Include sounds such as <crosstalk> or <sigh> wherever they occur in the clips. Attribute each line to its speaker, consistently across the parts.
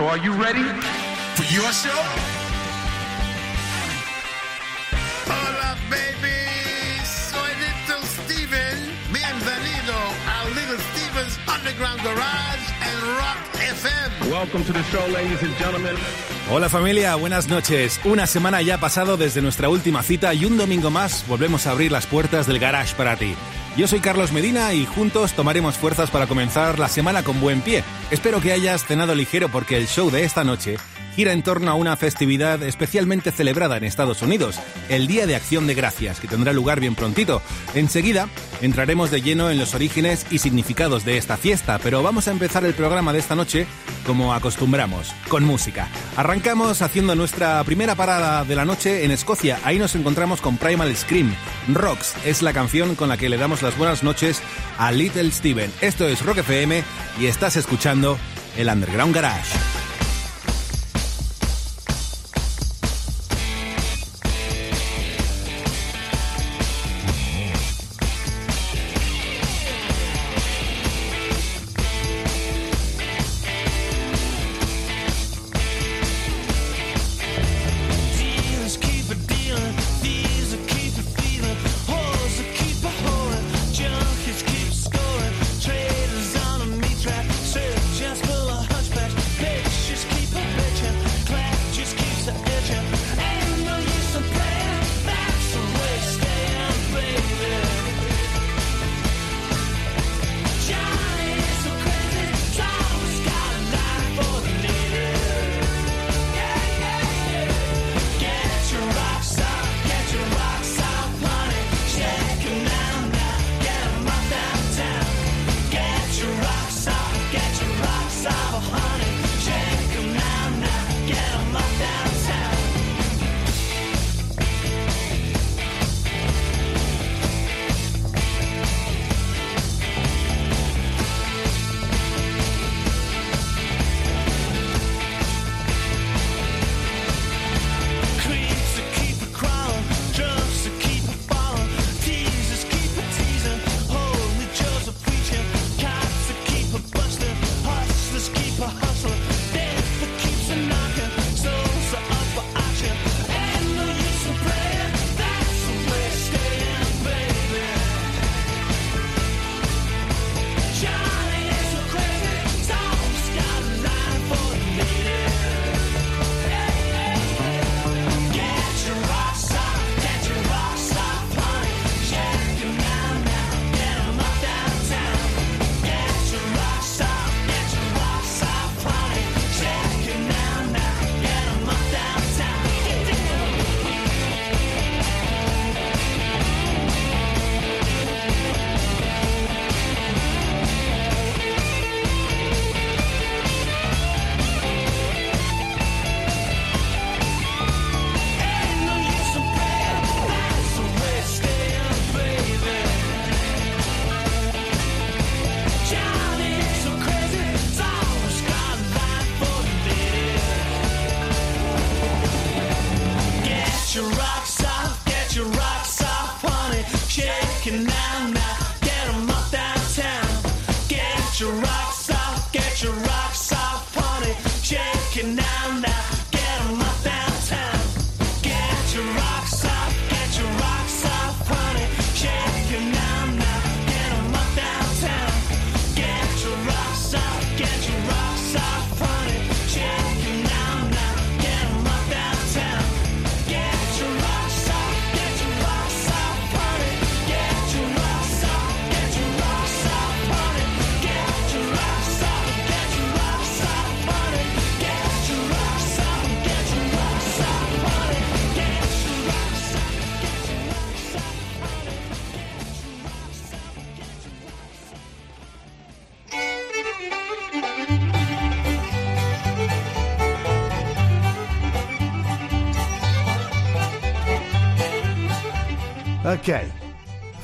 Speaker 1: So are you ready?
Speaker 2: For your show?
Speaker 3: Hola, baby. Soy Little Steven. Bienvenido a Little Steven's Underground Garage and Rock FM.
Speaker 1: Welcome to the show, ladies and gentlemen.
Speaker 4: Hola familia, buenas noches. Una semana ya ha pasado desde nuestra última cita y un domingo más volvemos a abrir las puertas del garage para ti. Yo soy Carlos Medina y juntos tomaremos fuerzas para comenzar la semana con buen pie. Espero que hayas cenado ligero porque el show de esta noche gira en torno a una festividad especialmente celebrada en Estados Unidos, el Día de Acción de Gracias, que tendrá lugar bien prontito. Enseguida entraremos de lleno en los orígenes y significados de esta fiesta, pero vamos a empezar el programa de esta noche como acostumbramos, con música. Arrancamos haciendo nuestra primera parada de la noche en Escocia. Ahí nos encontramos con Primal Scream. Rocks es la canción con la que le damos las buenas noches a Little Steven. Esto es Rock FM y estás escuchando el Underground Garage.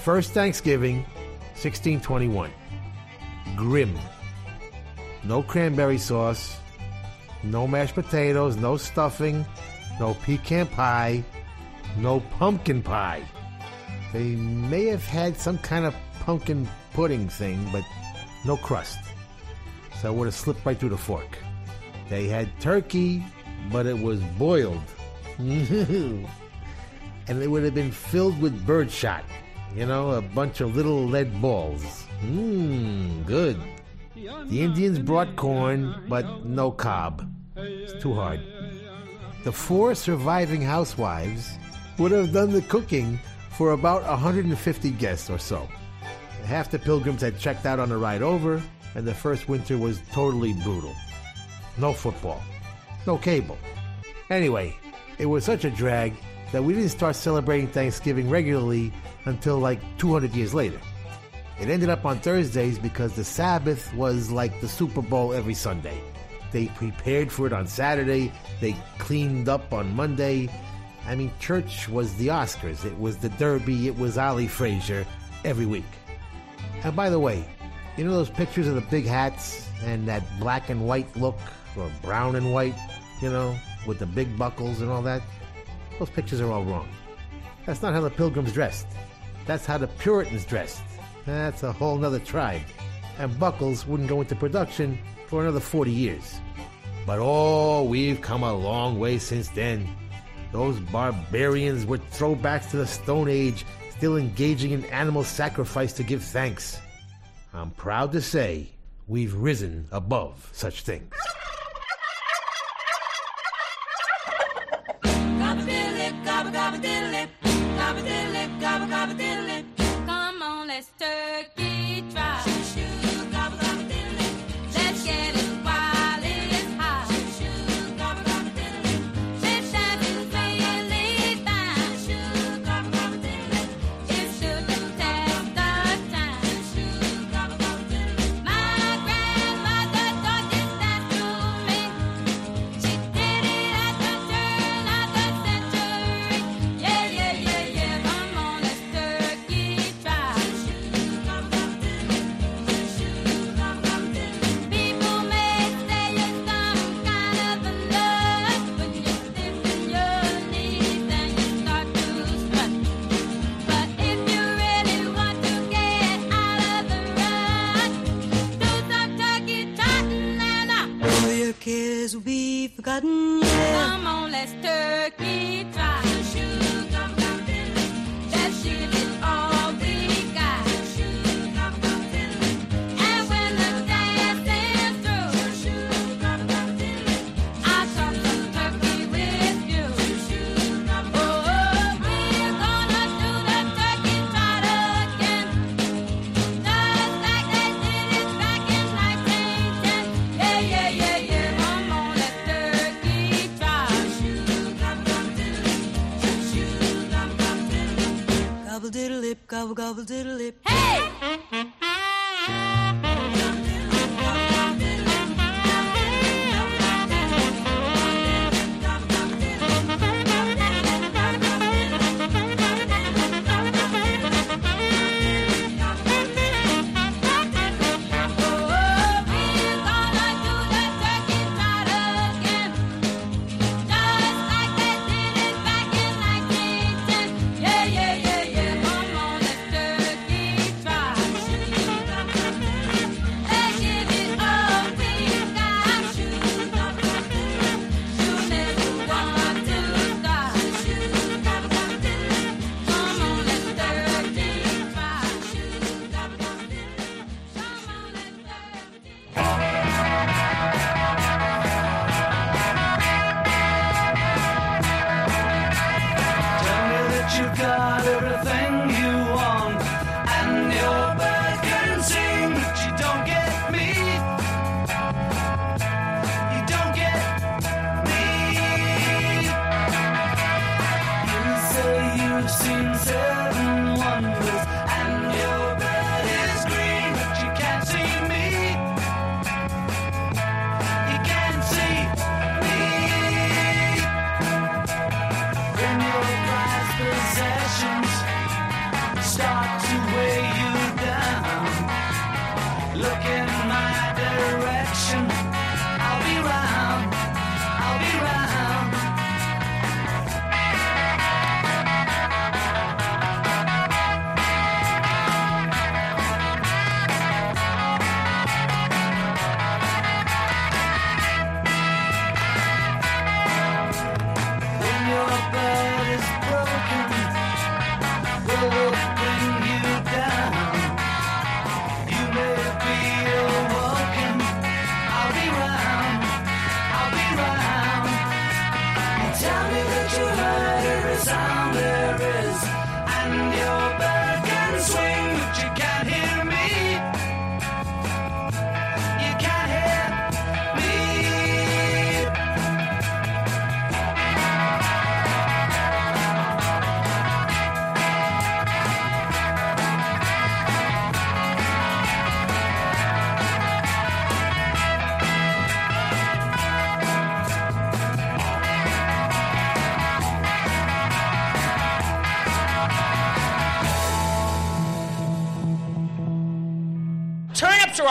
Speaker 5: First Thanksgiving, 1621. Grim. No cranberry sauce, no mashed potatoes, no stuffing, no pecan pie, no pumpkin pie. They may have had some kind of pumpkin pudding thing, but no crust. So it would have slipped right through the fork. They had turkey, but it was boiled. <laughs> and it would have been filled with birdshot. You know, a bunch of little lead balls. Mmm, good. The Indians brought corn, but no cob. It's too hard. The four surviving housewives would have done the cooking for about 150 guests or so. Half the pilgrims had checked out on the ride over, and the first winter was totally brutal. No football, no cable. Anyway, it was such a drag that we didn't start celebrating Thanksgiving regularly until like 200 years later. It ended up on Thursdays because the Sabbath was like the Super Bowl every Sunday. They prepared for it on Saturday, they cleaned up on Monday. I mean, church was the Oscars, it was the Derby, it was Ali Frazier every week. And by the way, you know those pictures of the big hats and that black and white look, or brown and white, you know, with the big buckles and all that? Those pictures are all wrong. That's not how the pilgrims dressed. That's how the Puritans dressed. That's a whole nother tribe. And buckles wouldn't go into production for another 40 years. But oh, we've come a long way since then. Those barbarians were throwbacks to the Stone Age, still engaging in animal sacrifice to give thanks. I'm proud to say we've risen above such things.
Speaker 6: Come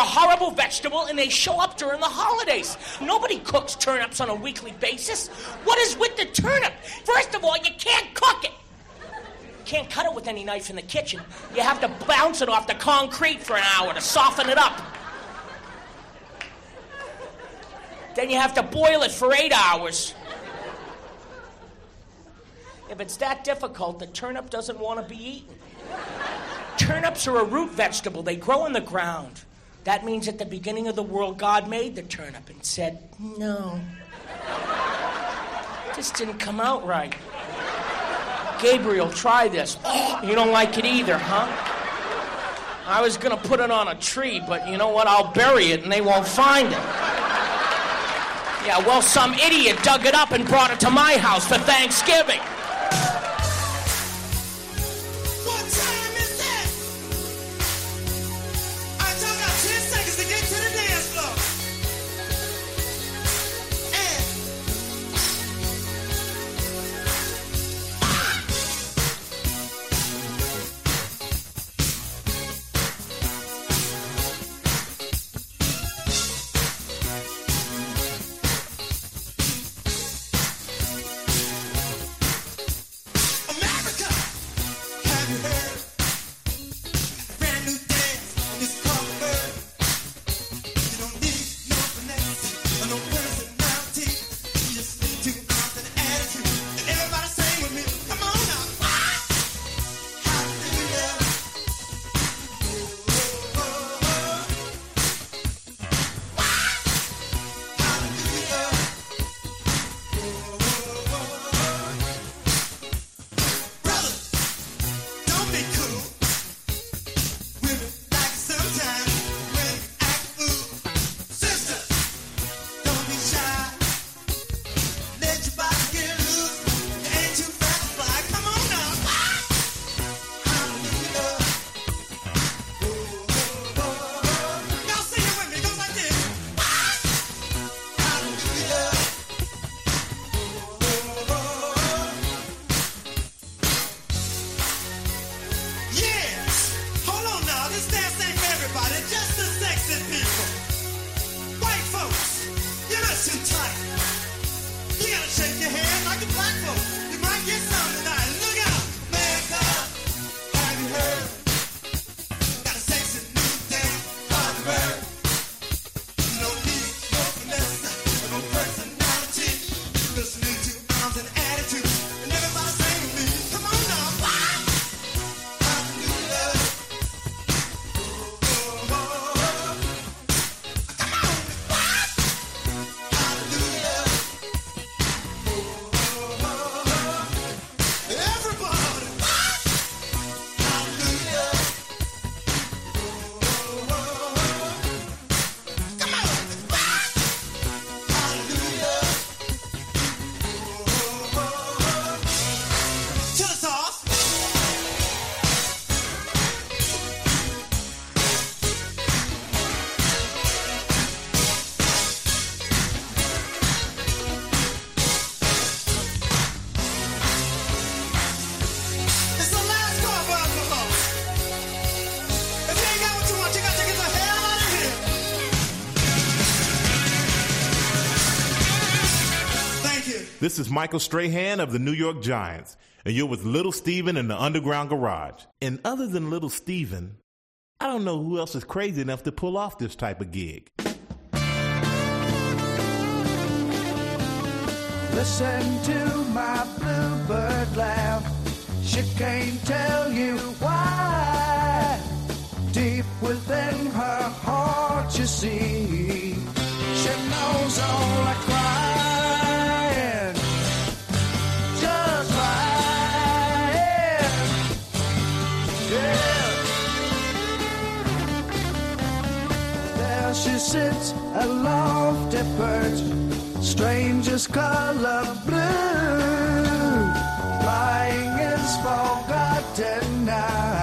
Speaker 7: horrible vegetable and they show up during the holidays. Nobody cooks turnips on a weekly basis. What is with the turnip? First of all, you can't cook it. Can't cut it with any knife in the kitchen. You have to bounce it off the concrete for an hour to soften it up. Then you have to boil it for eight hours. If it's that difficult, the turnip doesn't want to be eaten. Turnips are a root vegetable, they grow in the ground. That means at the beginning of the world, God made the turnip and said, No. This didn't come out right. Gabriel, try this. Oh, you don't like it either, huh? I was gonna put it on a tree, but you know what? I'll bury it and they won't find it. Yeah, well, some idiot dug it up and brought it to my house for Thanksgiving.
Speaker 8: This
Speaker 9: is Michael Strahan of the New York Giants, and you're with Little Steven in the Underground Garage. And other than Little Steven, I don't know who else is crazy enough to pull off this type of gig.
Speaker 10: Listen to my bluebird laugh. She can't tell you why. Deep within her heart, you see, she knows all I crying. Sits, a lofty perch, strangest color blue. Flying is forgotten now.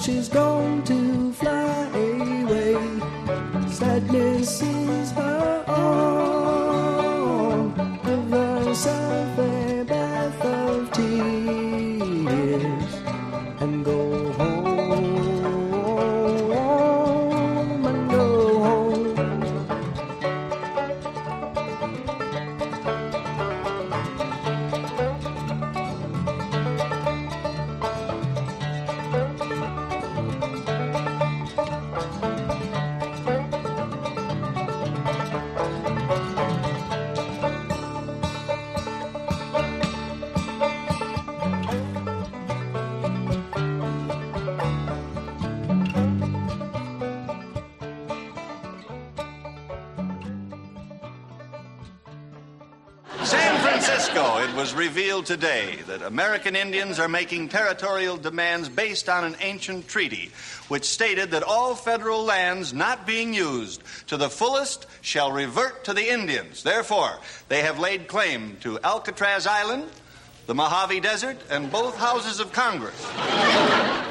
Speaker 10: She's going to fly
Speaker 11: today that American Indians are making territorial demands based on an ancient treaty, which stated that all federal lands not being used to the fullest shall revert to the Indians. Therefore, they have laid claim to Alcatraz Island, the Mojave Desert, and both houses of Congress.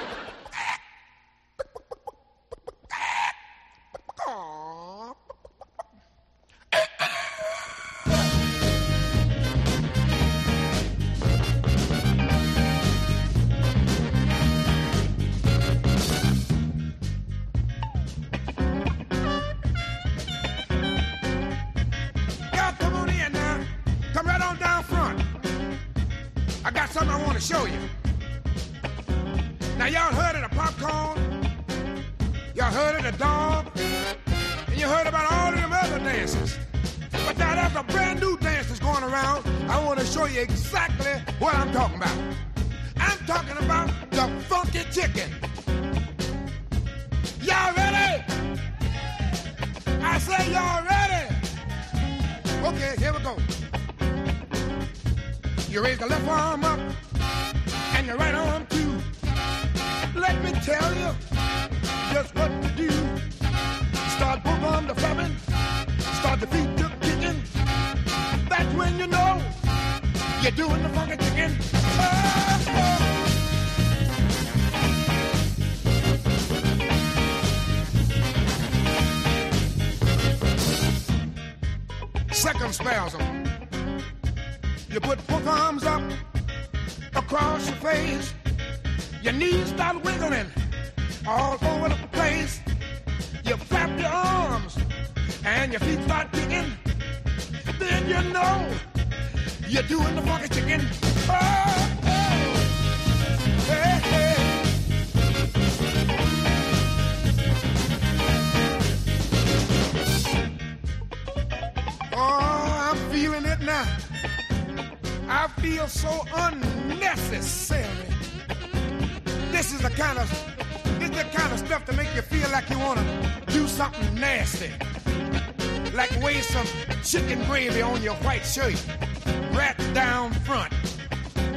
Speaker 12: On you. white. Right down front.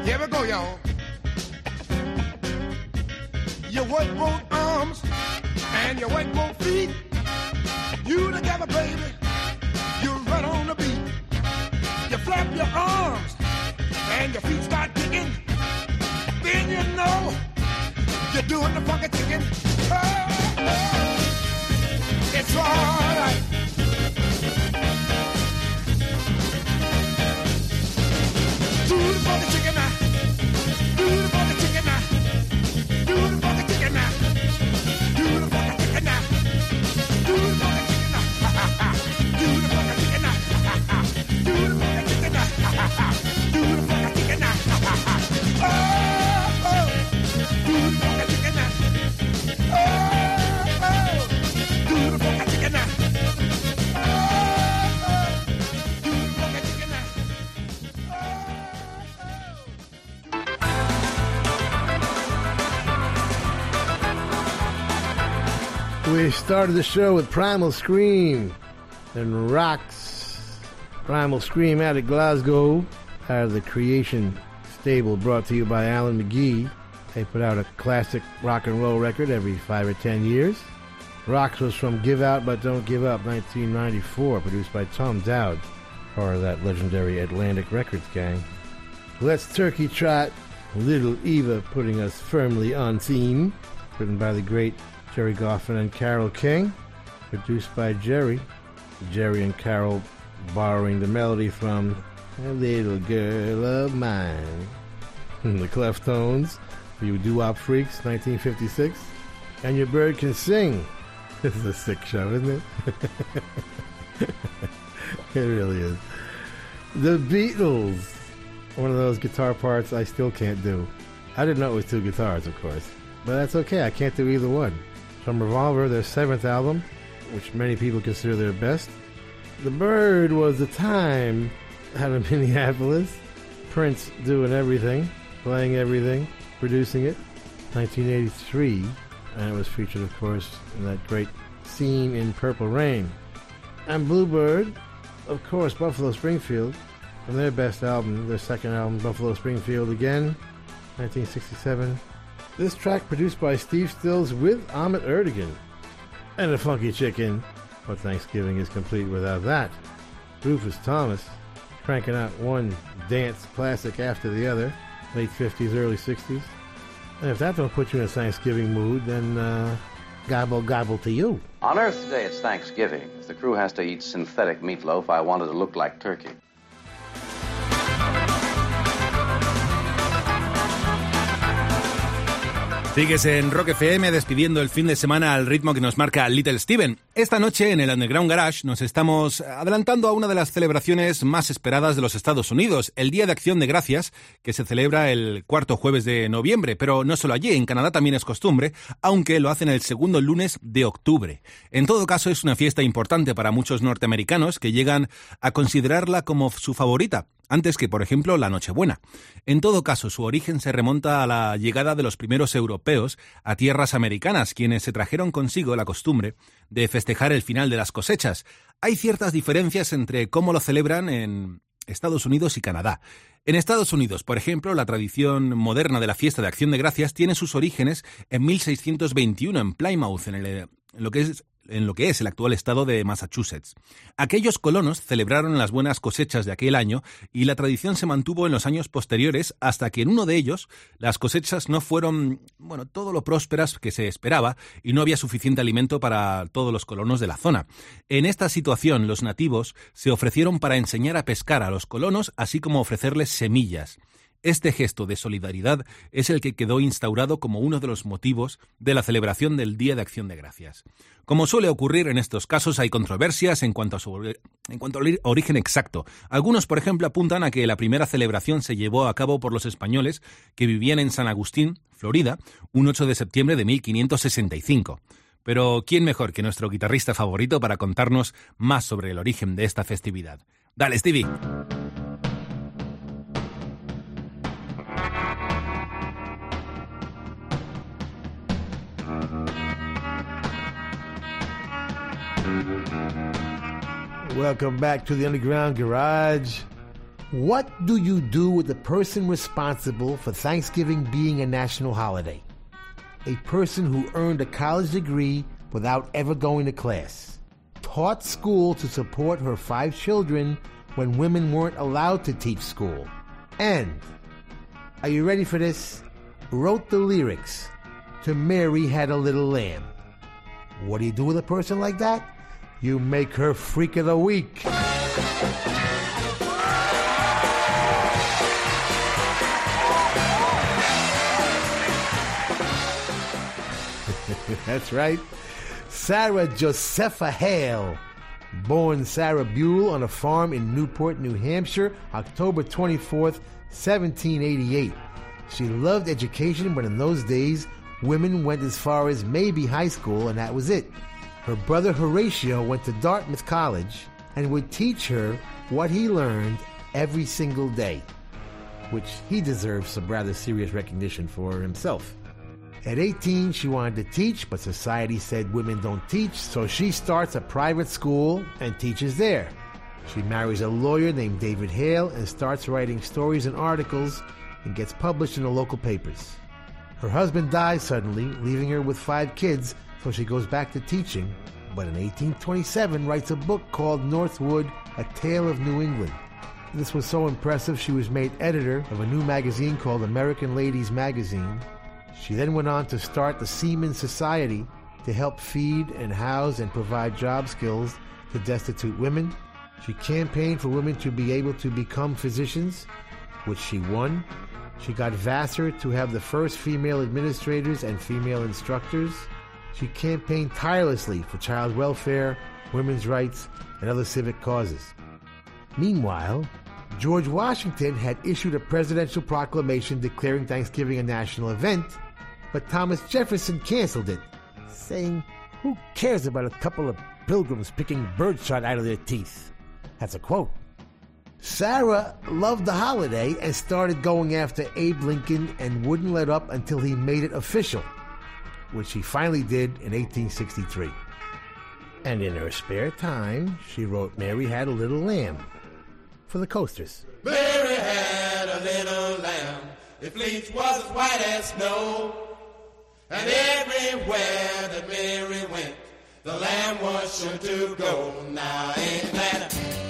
Speaker 12: Here we go, y'all. You work both arms and you work both feet. You together, baby. You right on the beat. You flap your arms and your feet start kicking. Then you know you're doing the funky chicken.
Speaker 5: Started the show with Primal Scream and Rocks. Primal Scream out of Glasgow, out of the Creation stable brought to you by Alan McGee. They put out a classic rock and roll record every five or ten years. Rocks was from Give Out But Don't Give Up 1994, produced by Tom Dowd, part of that legendary Atlantic Records gang. Let's Turkey Trot, Little Eva putting us firmly on theme. written by the great Gerry Goffin and Carole King, produced by Gerry. Gerry and Carole borrowing the melody from A Little Girl of Mine. <laughs> the Cleftones, you doo-wop freaks, 1956. And Your Bird Can Sing. <laughs> This is a sick show, isn't it? <laughs> it really is. The Beatles. One of those guitar parts I still can't do. I didn't know it was two guitars, of course. But that's okay, I can't do either one. From Revolver, their seventh album, which many people consider their best. The Bird was the time out of <laughs> Minneapolis. Prince doing everything, playing everything, producing it. 1983, and it was featured, of course, in that great scene in Purple Rain. And Bluebird, of course, Buffalo Springfield, from their best album, their second album, Buffalo Springfield again, 1967. This track produced by Steve Stills with Ahmet Ertegun. And a funky chicken, but Thanksgiving is complete without that. Rufus Thomas, cranking out one dance classic after the other, late 50s, early 60s. And if that don't put you in a Thanksgiving mood, then uh, gobble gobble to you.
Speaker 13: On Earth today, it's Thanksgiving. If the crew has to eat synthetic meatloaf, I wanted to look like turkey.
Speaker 14: Sigues en Rock FM despidiendo el fin de semana al ritmo que nos marca Little Steven. Esta noche en el Underground Garage nos estamos adelantando a una de las celebraciones más esperadas de los Estados Unidos, el Día de Acción de Gracias, que se celebra el cuarto jueves de noviembre, pero no solo allí, en Canadá también es costumbre, aunque lo hacen el segundo lunes de octubre. En todo caso es una fiesta importante para muchos norteamericanos que llegan a considerarla como su favorita, antes que, por ejemplo, la Nochebuena. En todo caso, su origen se remonta a la llegada de los primeros europeos a tierras americanas, quienes se trajeron consigo la costumbre de festejar el final de las cosechas. Hay ciertas diferencias entre cómo lo celebran en Estados Unidos y Canadá. En Estados Unidos, por ejemplo, la tradición moderna de la fiesta de Acción de Gracias tiene sus orígenes en 1621 en Plymouth, en, el, lo que es en lo que es el actual estado de Massachusetts. Aquellos colonos celebraron las buenas cosechas de aquel año y la tradición se mantuvo en los años posteriores hasta que en uno de ellos las cosechas no fueron, bueno, todo lo prósperas que se esperaba y no había suficiente alimento para todos los colonos de la zona. En esta situación los nativos se ofrecieron para enseñar a pescar a los colonos así como ofrecerles semillas. Este gesto de solidaridad es el que quedó instaurado como uno de los motivos de la celebración del Día de Acción de Gracias. Como suele ocurrir en estos casos, hay controversias en cuanto, a su, al origen exacto. Algunos, por ejemplo, apuntan a que la primera celebración se llevó a cabo por los españoles que vivían en San Agustín, Florida, un 8 de septiembre de 1565. Pero, ¿quién mejor que nuestro guitarrista favorito para contarnos más sobre el origen de esta festividad? Dale, Stevie.
Speaker 5: Welcome back to the Underground Garage. What do you do with the person responsible for Thanksgiving being a national holiday? A person who earned a college degree without ever going to class, taught school to support her five children when women weren't allowed to teach school, and, are you ready for this? Wrote the lyrics to Mary Had a Little Lamb. What do you do with a person like that? You make her freak of the week. <laughs> That's right. Sarah Josepha Hale, born Sarah Buell on a farm in Newport, New Hampshire, October 24th, 1788. She loved education, but in those days, women went as far as maybe high school, and that was it. Her brother Horatio went to Dartmouth College and would teach her what he learned every single day, which he deserves some rather serious recognition for himself. At 18, she wanted to teach, but society said women don't teach, so she starts a private school and teaches there. She marries a lawyer named David Hale and starts writing stories and articles and gets published in the local papers. Her husband dies suddenly, leaving her with five kids, so she goes back to teaching, but in 1827 writes a book called Northwood, A Tale of New England. This was so impressive she was made editor of a new magazine called American Ladies Magazine, She then went on to start the Seaman Society to help feed and house and provide job skills to destitute women. She campaigned for women to be able to become physicians, which she won. She got Vassar to have the first female administrators and female instructors. She campaigned tirelessly for child welfare, women's rights, and other civic causes. Meanwhile, George Washington had issued a presidential proclamation declaring Thanksgiving a national event, but Thomas Jefferson canceled it, saying, Who cares about a couple of pilgrims picking birdshot out of their teeth? That's a quote. Sarah loved the holiday and started going after Abe Lincoln and wouldn't let up until he made it official, which she finally did in 1863. And in her spare time, she wrote Mary Had a Little Lamb for the coasters.
Speaker 10: Mary had a little lamb. Its fleece was as white as snow. And everywhere that Mary went, the lamb was sure to go. Now ain't that just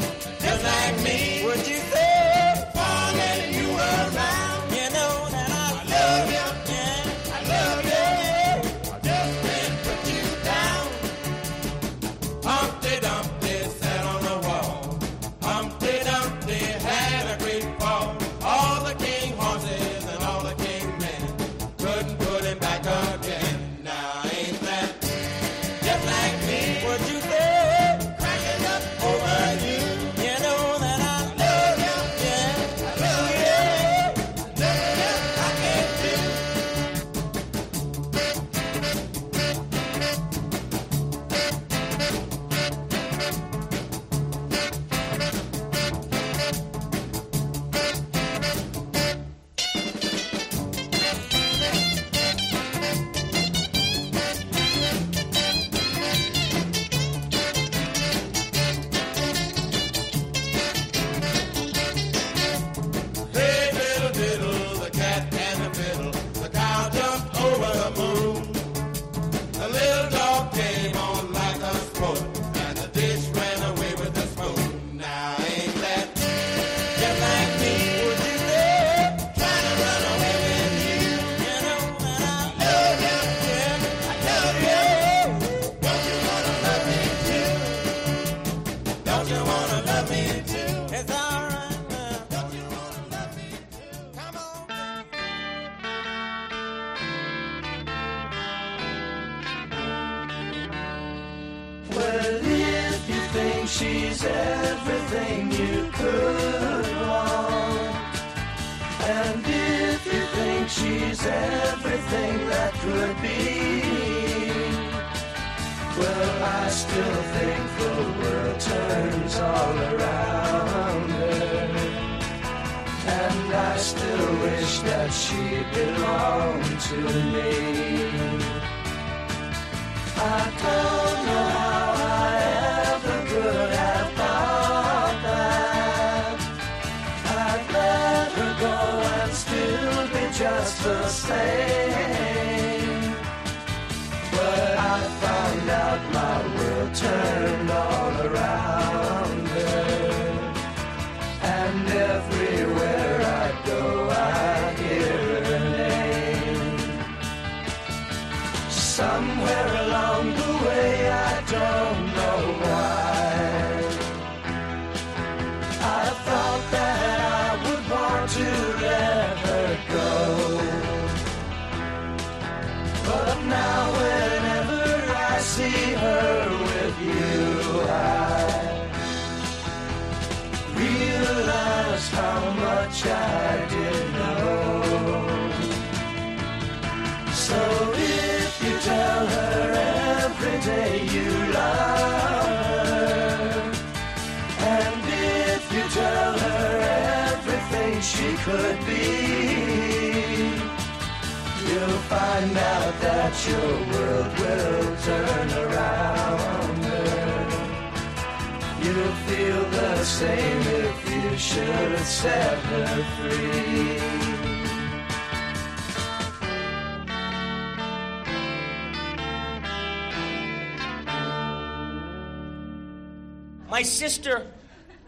Speaker 15: My
Speaker 16: sister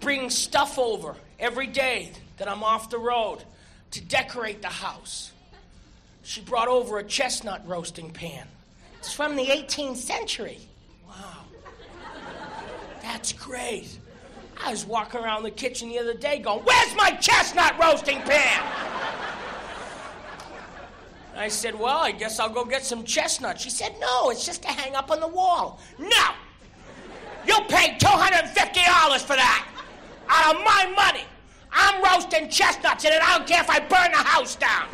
Speaker 16: brings stuff over every day that I'm off the road to decorate the house.
Speaker 17: she brought over a chestnut roasting pan. It's from the 18th century. Wow. That's great. I was walking around the kitchen the other day going, Where's my chestnut roasting pan? I said, Well, I guess I'll go get some chestnuts. She said, No, it's just to hang up on the wall. No! You paid $250 for that! Out of my money! I'm roasting chestnuts in it. I don't care if I burn the house down.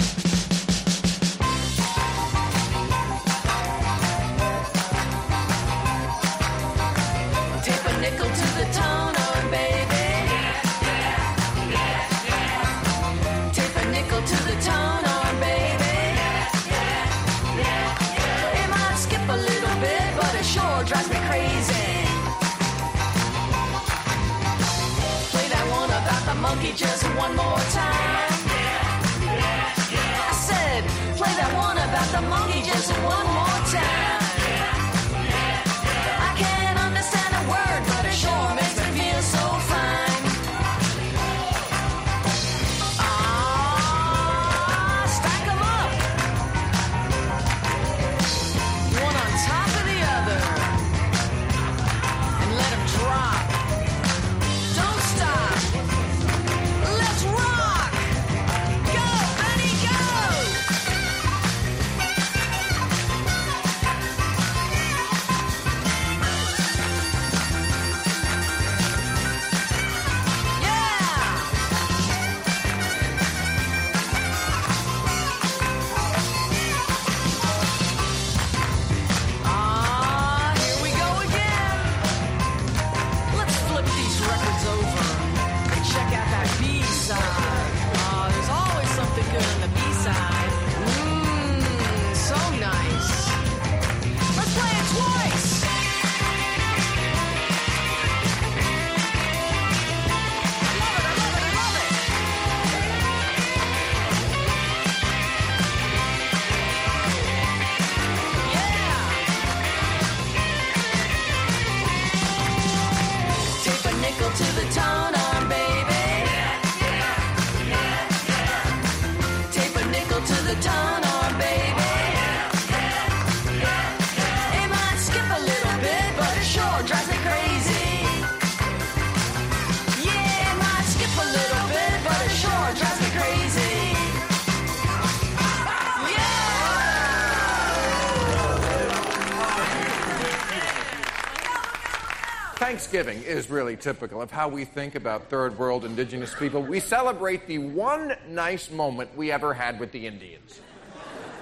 Speaker 18: Is really typical of how we think about third world indigenous people. We celebrate the one nice moment we ever had with the Indians.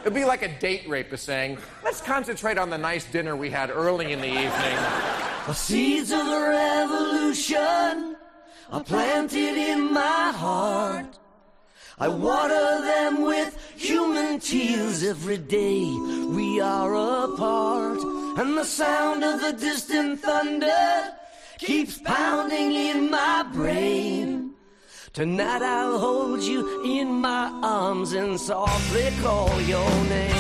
Speaker 18: It'd be like a date rapist saying, let's concentrate on the nice dinner we had early in the evening.
Speaker 10: The seeds of the revolution are planted in my heart. I water them with human tears every day we are apart. And the sound of the distant thunder keeps pounding in my brain. Tonight I'll hold you in my arms and softly call your name.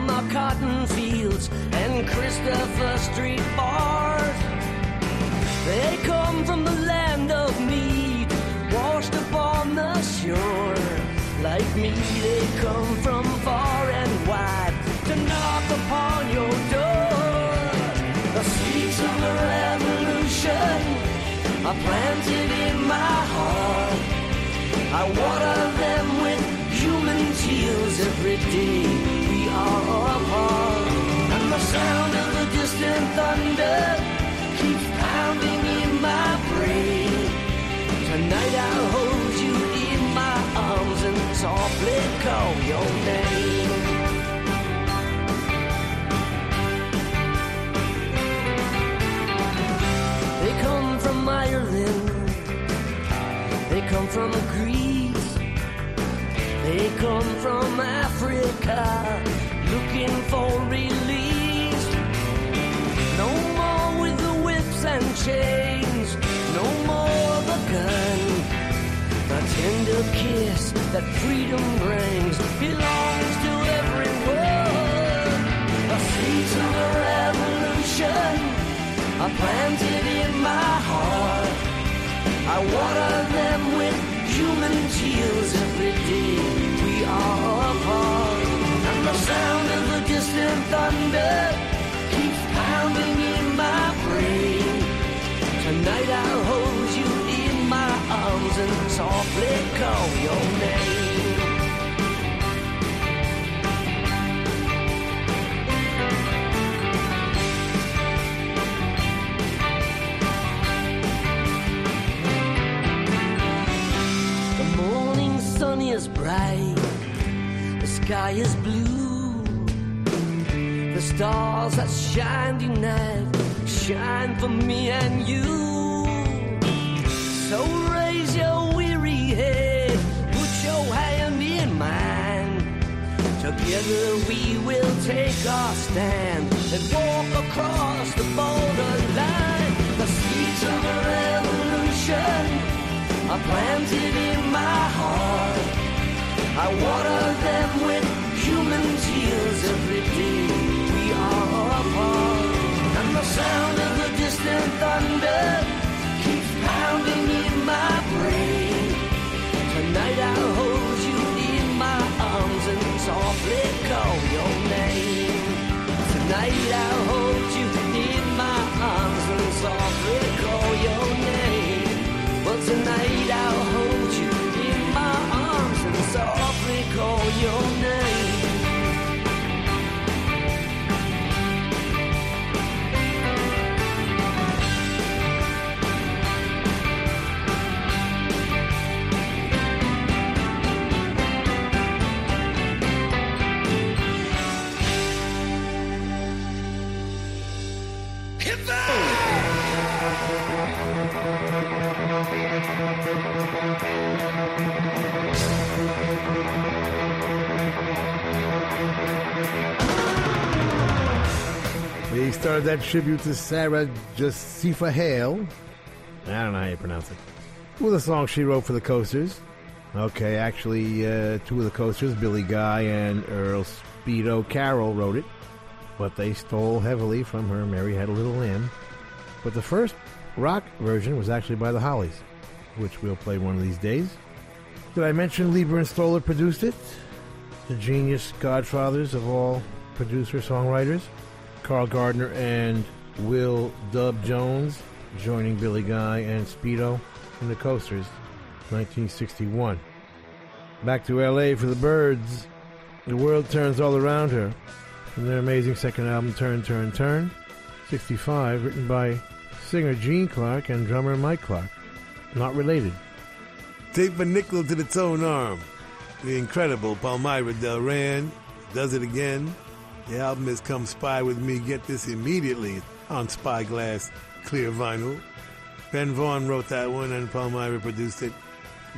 Speaker 10: From the cotton fields and Christopher Street bars. They come from the land of mead, washed upon the shore. Like me, they come from far and wide to knock upon your door. The seeds of the revolution are planted in my heart. I water them with human tears every day sound of the distant thunder keeps pounding in my brain. Tonight I'll hold you in my arms and softly call your name. They come from Ireland. They come from Greece. They come from Africa looking for release. And chains. No more the gun. the kiss that freedom brings belongs to everyone. The seeds of a revolution are planted in my heart. I water them with human tears every day. We are apart, and the sound of the distant thunder softly call your name. The morning sun is bright, the sky is blue. The stars that shine tonight shine for me and you. So Together we will take our stand and walk across the borderline. The seeds of a revolution are planted in my heart. I water them with human tears every day. We are apart, and the sound of the distant thunder
Speaker 5: Started that tribute to Sarah Josepha Hale. I don't know how you pronounce it. With a song she wrote for the Coasters. Okay, actually, uh, two of the Coasters, Billy Guy and Earl Speedo Carroll, wrote it. But they stole heavily from her Mary Had a Little Lamb. But the first rock version was actually by the Hollies, which we'll play one of these days. Did I mention Leiber and Stoller produced it? The genius godfathers of all producer songwriters. Carl Gardner and Will Dub Jones joining Billy Guy and Speedo in the Coasters, 1961. Back to LA for the Byrds. The world turns all around her. From their amazing second album, Turn, Turn, Turn, 65, written by singer Gene Clark and drummer Mike Clarke. Not related.
Speaker 19: Tape a nickel to the tone arm. The incredible Palmyra Delran does it again. The album is Come Spy With Me. Get this immediately on Spyglass Clear Vinyl. Ben Vaughn wrote that one and Palmyra produced it.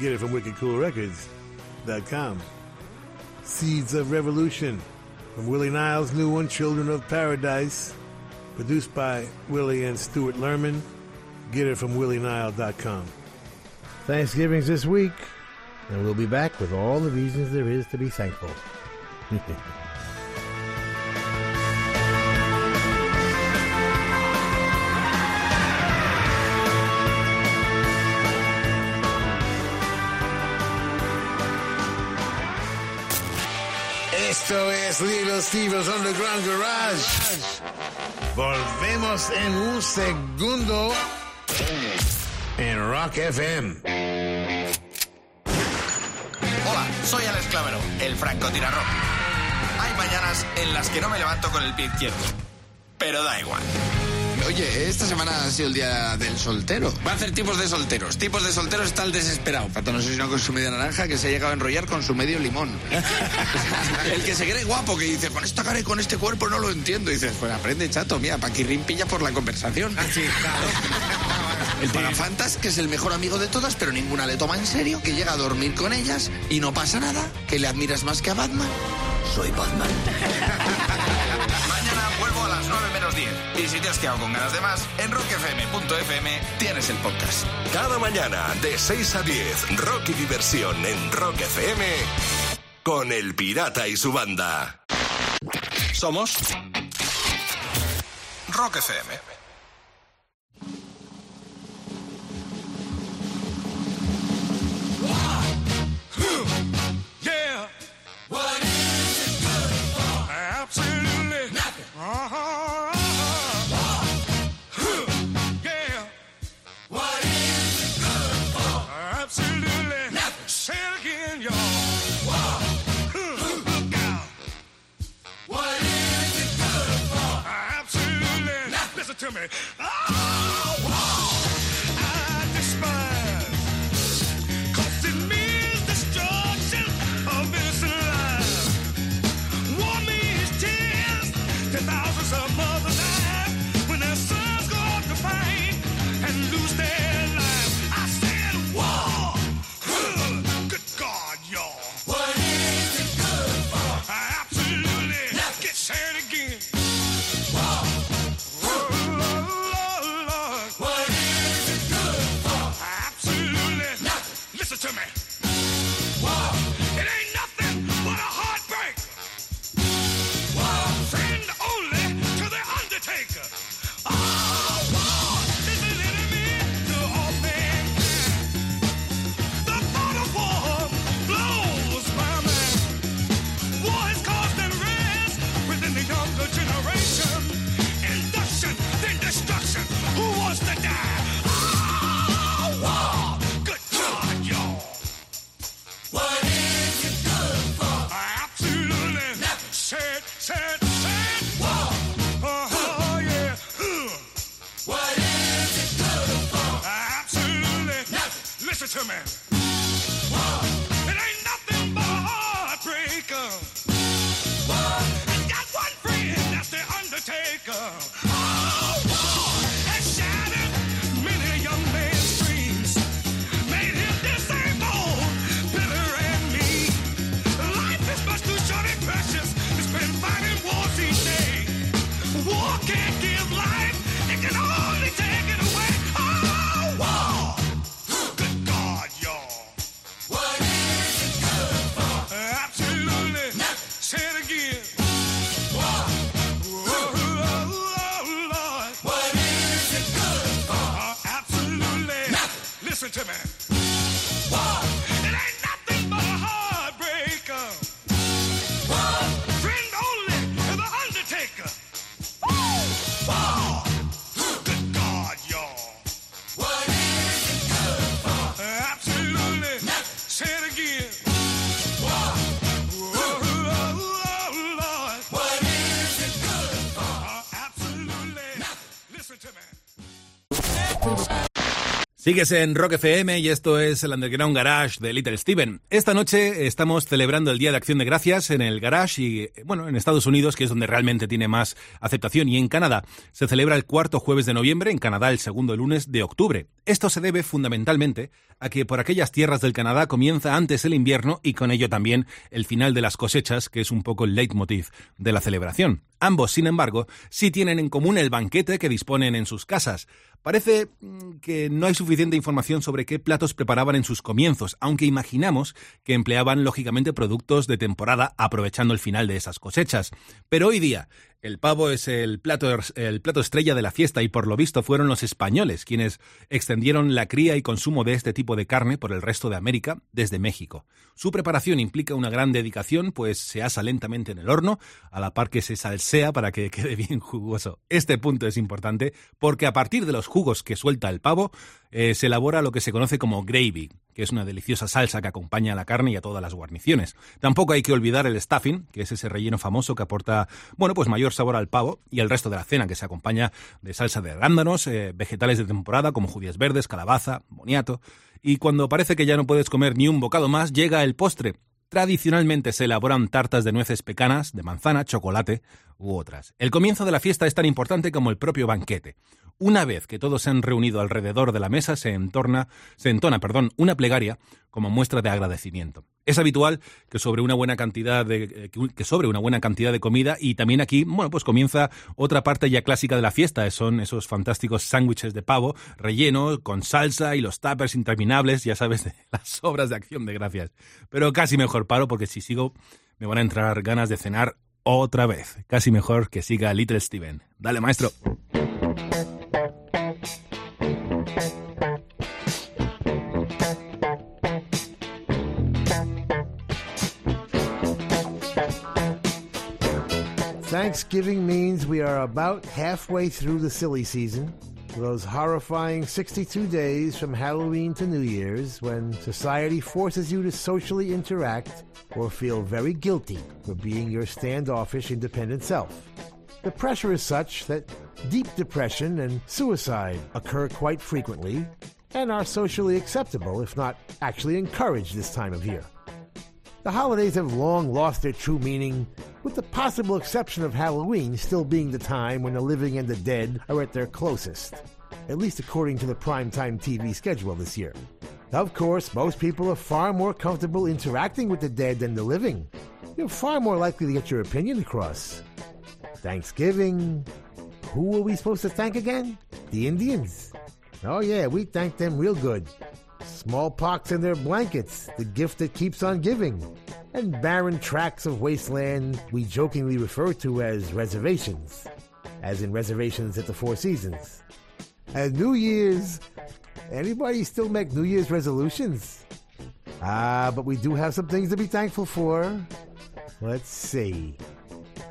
Speaker 19: Get it from WickedCoolRecords.com. Seeds of Revolution from Willie Nile's new one, Children of Paradise. Produced by Willie and Stewart Lerman. Get it from WillieNile.com.
Speaker 5: Thanksgiving's this week, and we'll be back with all the reasons there is to be thankful. <laughs>
Speaker 3: Esto es Little Steve's Underground Garage. Volvemos en un segundo en Rock FM.
Speaker 20: Hola, soy Alex Clavero, el francotirador. Hay mañanas en las que no me levanto con el pie izquierdo. Pero da igual.
Speaker 21: Oye, esta semana ha sido el día del soltero.
Speaker 20: Va a hacer tipos de solteros. Tipos de solteros está el desesperado.
Speaker 21: Pato no sé si no con su media naranja que se ha llegado a enrollar con su medio limón. <laughs>
Speaker 20: el que se cree guapo, que dice, con esta cara y con este cuerpo no lo entiendo. Y dices, pues aprende, chato, mira, Paquirrín pilla por la conversación.
Speaker 21: Sí, claro.
Speaker 20: El pagafantas, que es el mejor amigo de todas, pero ninguna le toma en serio, que llega a dormir con ellas y no pasa nada, que le admiras más que a Batman. Soy Batman. <laughs> los 10. Y si te has quedado con ganas de más, en rockfm.fm tienes el podcast.
Speaker 22: Cada mañana de 6 a 10, rock y diversión en Rock FM con El Pirata y su banda.
Speaker 20: Somos Rock FM.
Speaker 12: Yeah. To me. Oh,
Speaker 14: Sigues en Rock FM y esto es el Underground Garage de Little Steven. Esta noche estamos celebrando el Día de Acción de Gracias en el Garage y, bueno, en Estados Unidos, que es donde realmente tiene más aceptación, y en Canadá se celebra el cuarto jueves de noviembre, en Canadá el segundo lunes de octubre. Esto se debe fundamentalmente a que por aquellas tierras del Canadá comienza antes el invierno y con ello también el final de las cosechas, que es un poco el leitmotiv de la celebración. Ambos, sin embargo, sí tienen en común el banquete que disponen en sus casas. Parece mm, que no hay suficiente información sobre qué platos preparaban en sus comienzos, aunque imaginamos que empleaban lógicamente productos de temporada aprovechando el final de esas cosechas. Pero hoy día, el pavo es el plato, el plato estrella de la fiesta y por lo visto fueron los españoles quienes extendieron la cría y consumo de este tipo de carne por el resto de América desde México. Su preparación implica una gran dedicación, pues se asa lentamente en el horno, a la par que se salsea para que <laughs> quede bien jugoso. Este punto es importante porque a partir de los jugos que suelta el pavo, eh, se elabora lo que se conoce como gravy, que es una deliciosa salsa que acompaña a la carne y a todas las guarniciones. Tampoco hay que olvidar el stuffing, que es ese relleno famoso que aporta, bueno, pues mayor sabor al pavo y el resto de la cena, que se acompaña de salsa de arándanos, eh, vegetales de temporada como judías verdes, calabaza, boniato. Y cuando parece que ya no puedes comer ni un bocado más, llega el postre. Tradicionalmente se elaboran tartas de nueces pecanas, de manzana, chocolate u otras. El comienzo de la fiesta es tan importante como el propio banquete. Una vez que todos se han reunido alrededor de la mesa, se entorna, se entona, perdón, una plegaria como muestra de agradecimiento. Es habitual que sobre una buena cantidad de eh, que sobre una buena cantidad de comida y también aquí, bueno, pues comienza otra parte ya clásica de la fiesta, son esos fantásticos sándwiches de pavo relleno con salsa y los tuppers interminables, ya sabes, <laughs> las obras de acción de gracias. Pero casi mejor paro porque si sigo me van a entrar ganas de cenar otra vez. Casi mejor que siga Little Steven. Dale, maestro.
Speaker 5: Thanksgiving means we are about halfway through the silly season. Those horrifying 62 days from Halloween to New Year's when society forces you to socially interact or feel very guilty for being your standoffish, independent self. The pressure is such that deep depression and suicide occur quite frequently and are socially acceptable, if not actually encouraged this time of year. The holidays have long lost their true meaning, with the possible exception of Halloween still being the time when the living and the dead are at their closest, at least according to the primetime TV schedule this year. Of course, most people are far more comfortable interacting with the dead than the living. You're far more likely to get your opinion across. Thanksgiving. Who are we supposed to thank again? The Indians. Oh, yeah, we thank them real good. Smallpox in their blankets, the gift that keeps on giving. And barren tracts of wasteland we jokingly refer to as reservations, as in reservations at the Four Seasons. And New Year's, anybody still make New Year's resolutions? Ah, but we do have some things to be thankful for. Let's see.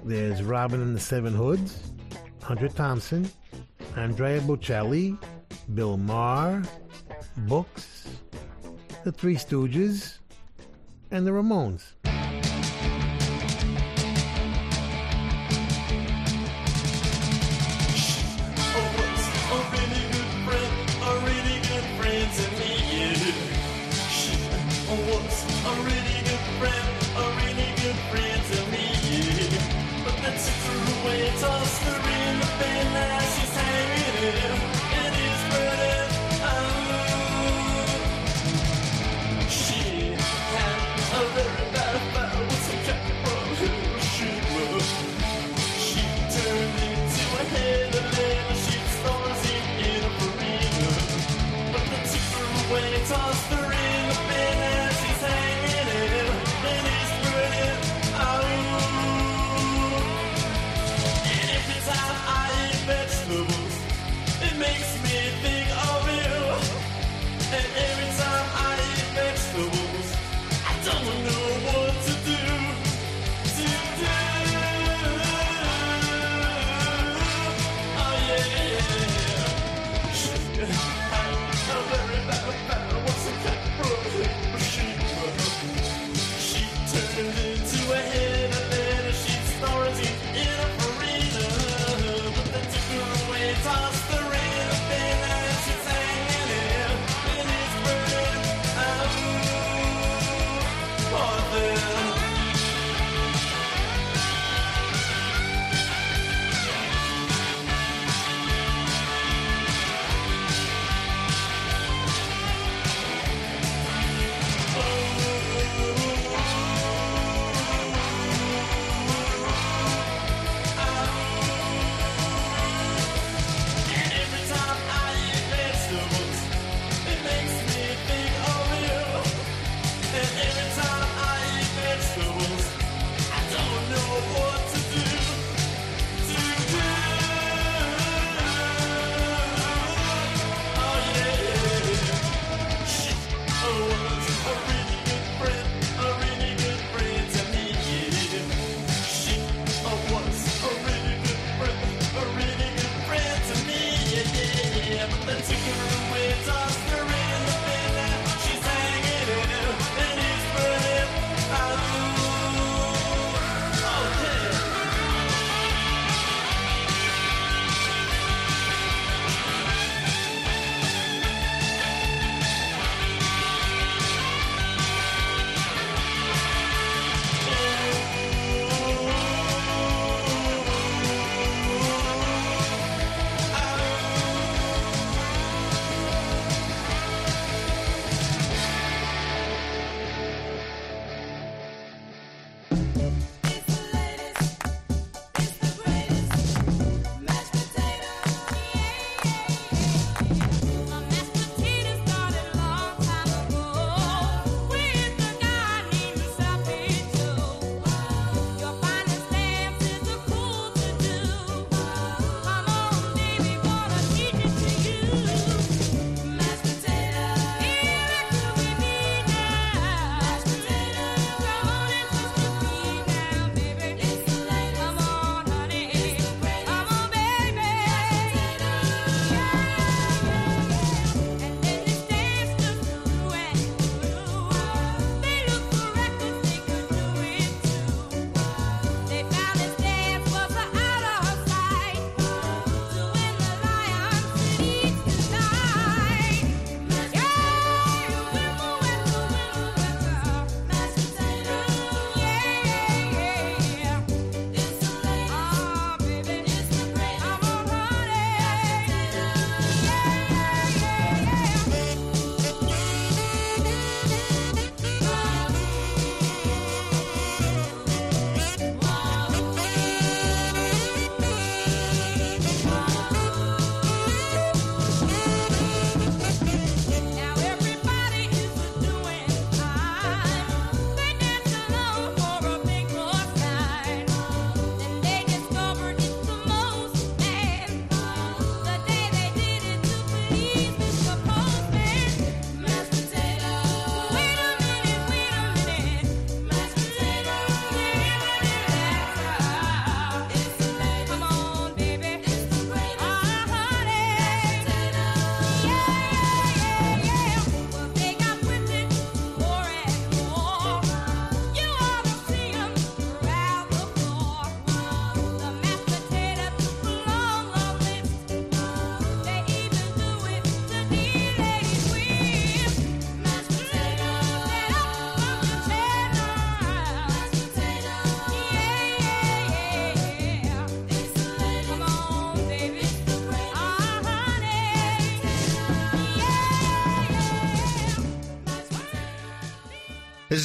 Speaker 5: There's Robin and the Seven Hoods, Hunter Thompson, Andrea Bocelli, Bill Maher, Books, The Three Stooges, and the Ramones.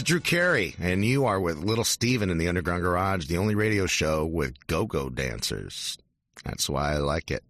Speaker 23: Drew Carey, and you are with Little Steven in the Underground Garage, the only radio show with go go dancers. That's why I like it.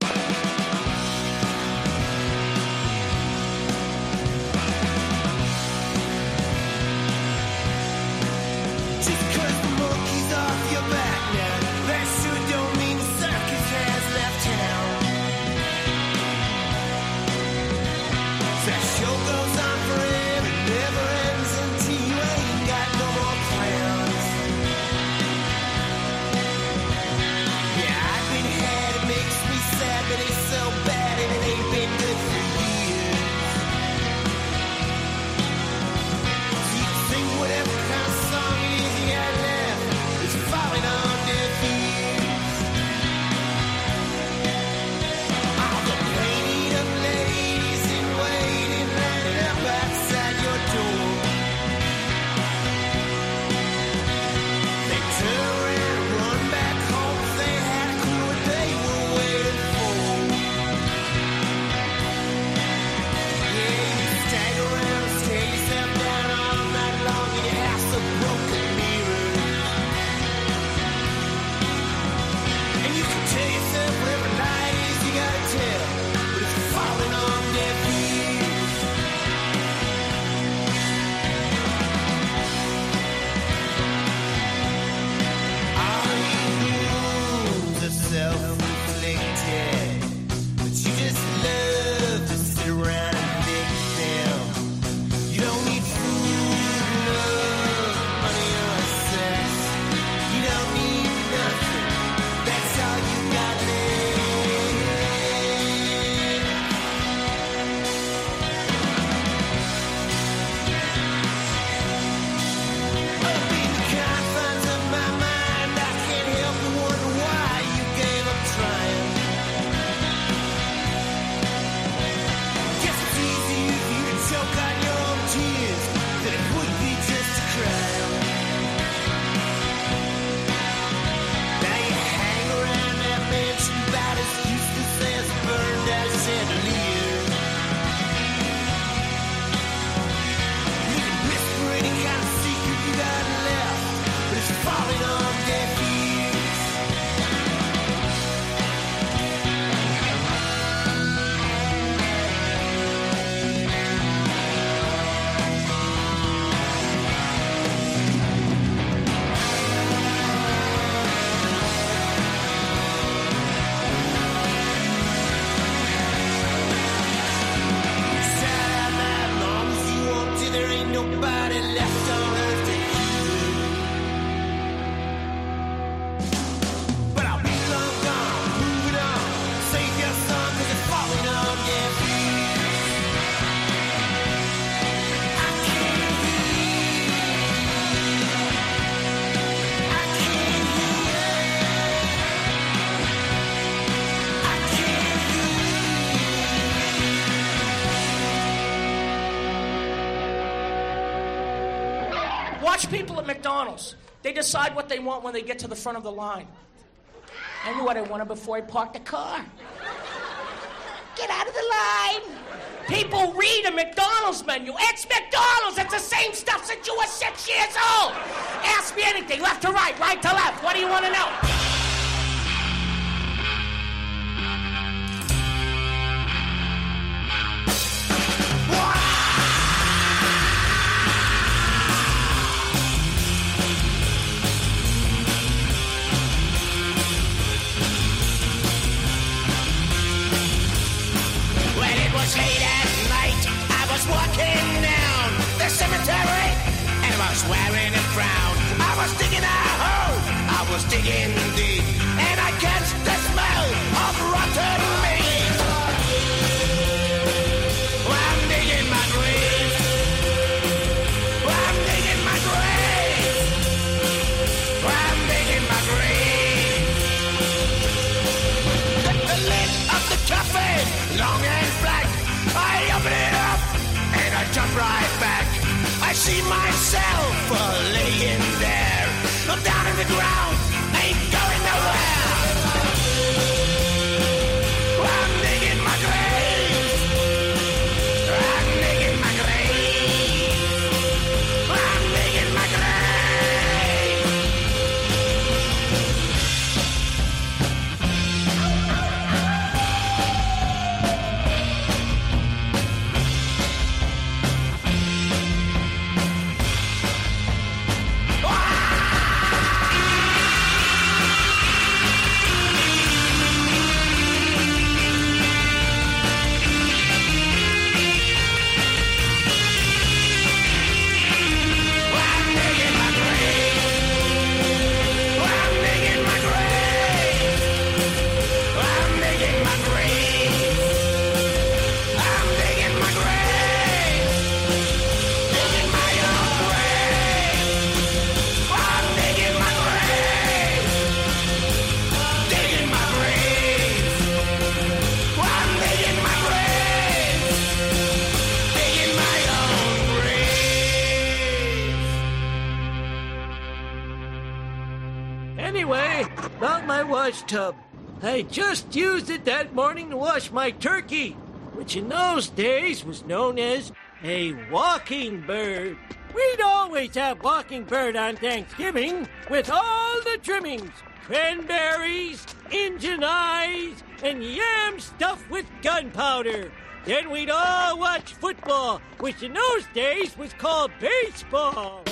Speaker 23: Watch people at McDonald's. They decide what they want when they get to the front of the line. I knew what I wanted before I parked the car. Get out of the line. People read a McDonald's menu. It's McDonald's. It's the same stuff since you were six years old. Ask me anything, left to right, right to left. What do you want to know?
Speaker 24: I
Speaker 25: just used it that morning to wash my turkey, which in those days was known as a walking bird. We'd always have walking bird on Thanksgiving with all the trimmings cranberries, Injun eyes, and yam stuffed with gunpowder. Then we'd all watch football, which in those days was called baseball.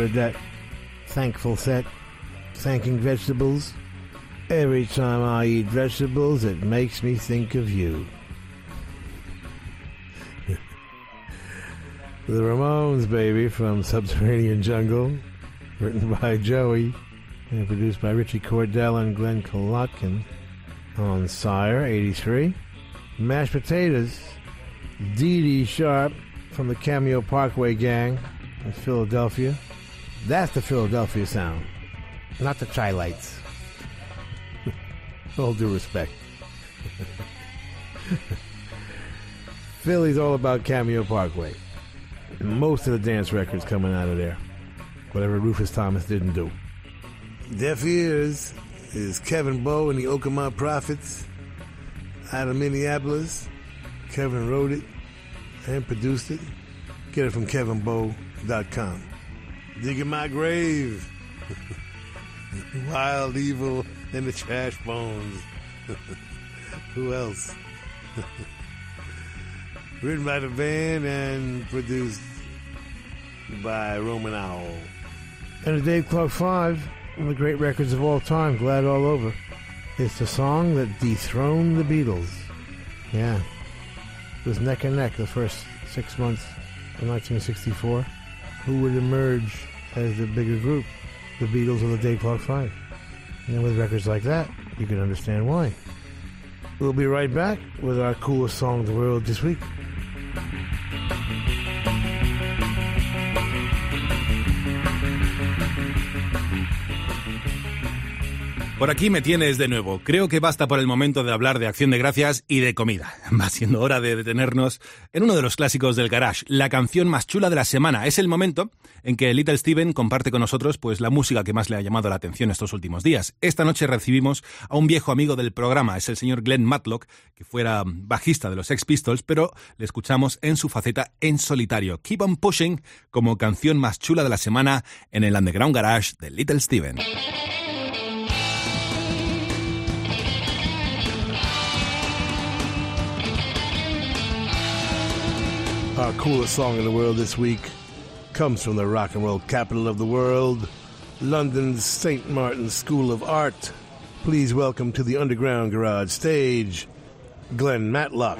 Speaker 5: Started that thankful set, thanking vegetables. Every time I eat vegetables, it makes me think of you. <laughs> the Ramones, baby, from Subterranean Jungle, written by Joey and produced by Ritchie Cordell and Glen Kolotkin on Sire 83. Mashed Potatoes, Dee Dee Sharp from the Cameo Parkway Gang in Philadelphia. That's the Philadelphia sound, not the Chi-Lites. <laughs> all due respect. <laughs> Philly's all about Cameo Parkway. Most of the dance records coming out of there. Whatever Rufus Thomas didn't do.
Speaker 19: Deaf Ears is Kevin Bowe and the Okemah Prophets out of Minneapolis. Kevin wrote it and produced it. Get it from Digging My Grave. <laughs> Wild Evel and the Trash Bones. <laughs> Who else? <laughs> Written by the band and produced by Roman Owl.
Speaker 5: And a Dave Clark 5, one of the great records of all time, Glad All Over. It's the song that dethroned the Beatles. Yeah. It was neck and neck the first six months of 1964. Who would emerge as the bigger group? The Beatles or the Dave Clark 5? And with records like that, you can understand why. We'll be right back with our coolest song in the world this week.
Speaker 14: Por aquí me tienes de nuevo. Creo que basta por el momento de hablar de acción de gracias y de comida. <laughs> Va siendo hora de detenernos en uno de los clásicos del garage, la canción más chula de la semana. Es el momento en que Little Steven comparte con nosotros pues la música que más le ha llamado la atención estos últimos días. Esta noche recibimos a un viejo amigo del programa, es el señor Glenn Matlock, que fuera bajista de los Sex Pistols, pero le escuchamos en su faceta en solitario. Keep on Pushing como canción más chula de la semana en el Underground Garage de Little Steven.
Speaker 19: Our coolest song in the world this week comes from the rock and roll capital of the world, London's St. Martin's School of Art. Please welcome to the Underground Garage stage, Glenn Matlock.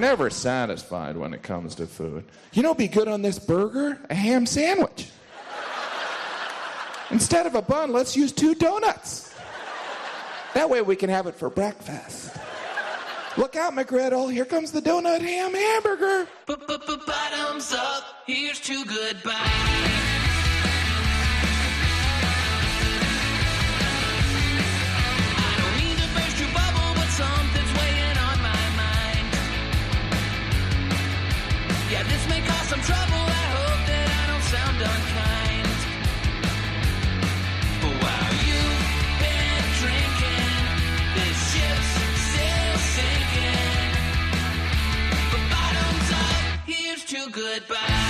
Speaker 26: never satisfied when it comes to food. You know, be good on this burger? A ham sandwich. Instead of a bun, let's use two donuts. That way we can have it for breakfast. Look out, McGriddle. Here comes the donut ham hamburger.
Speaker 27: Bottoms up. Here's two goodbyes. some trouble. I hope that I don't sound unkind. But while you've been drinking, this ship's still sinking. But bottoms up, here's to goodbye.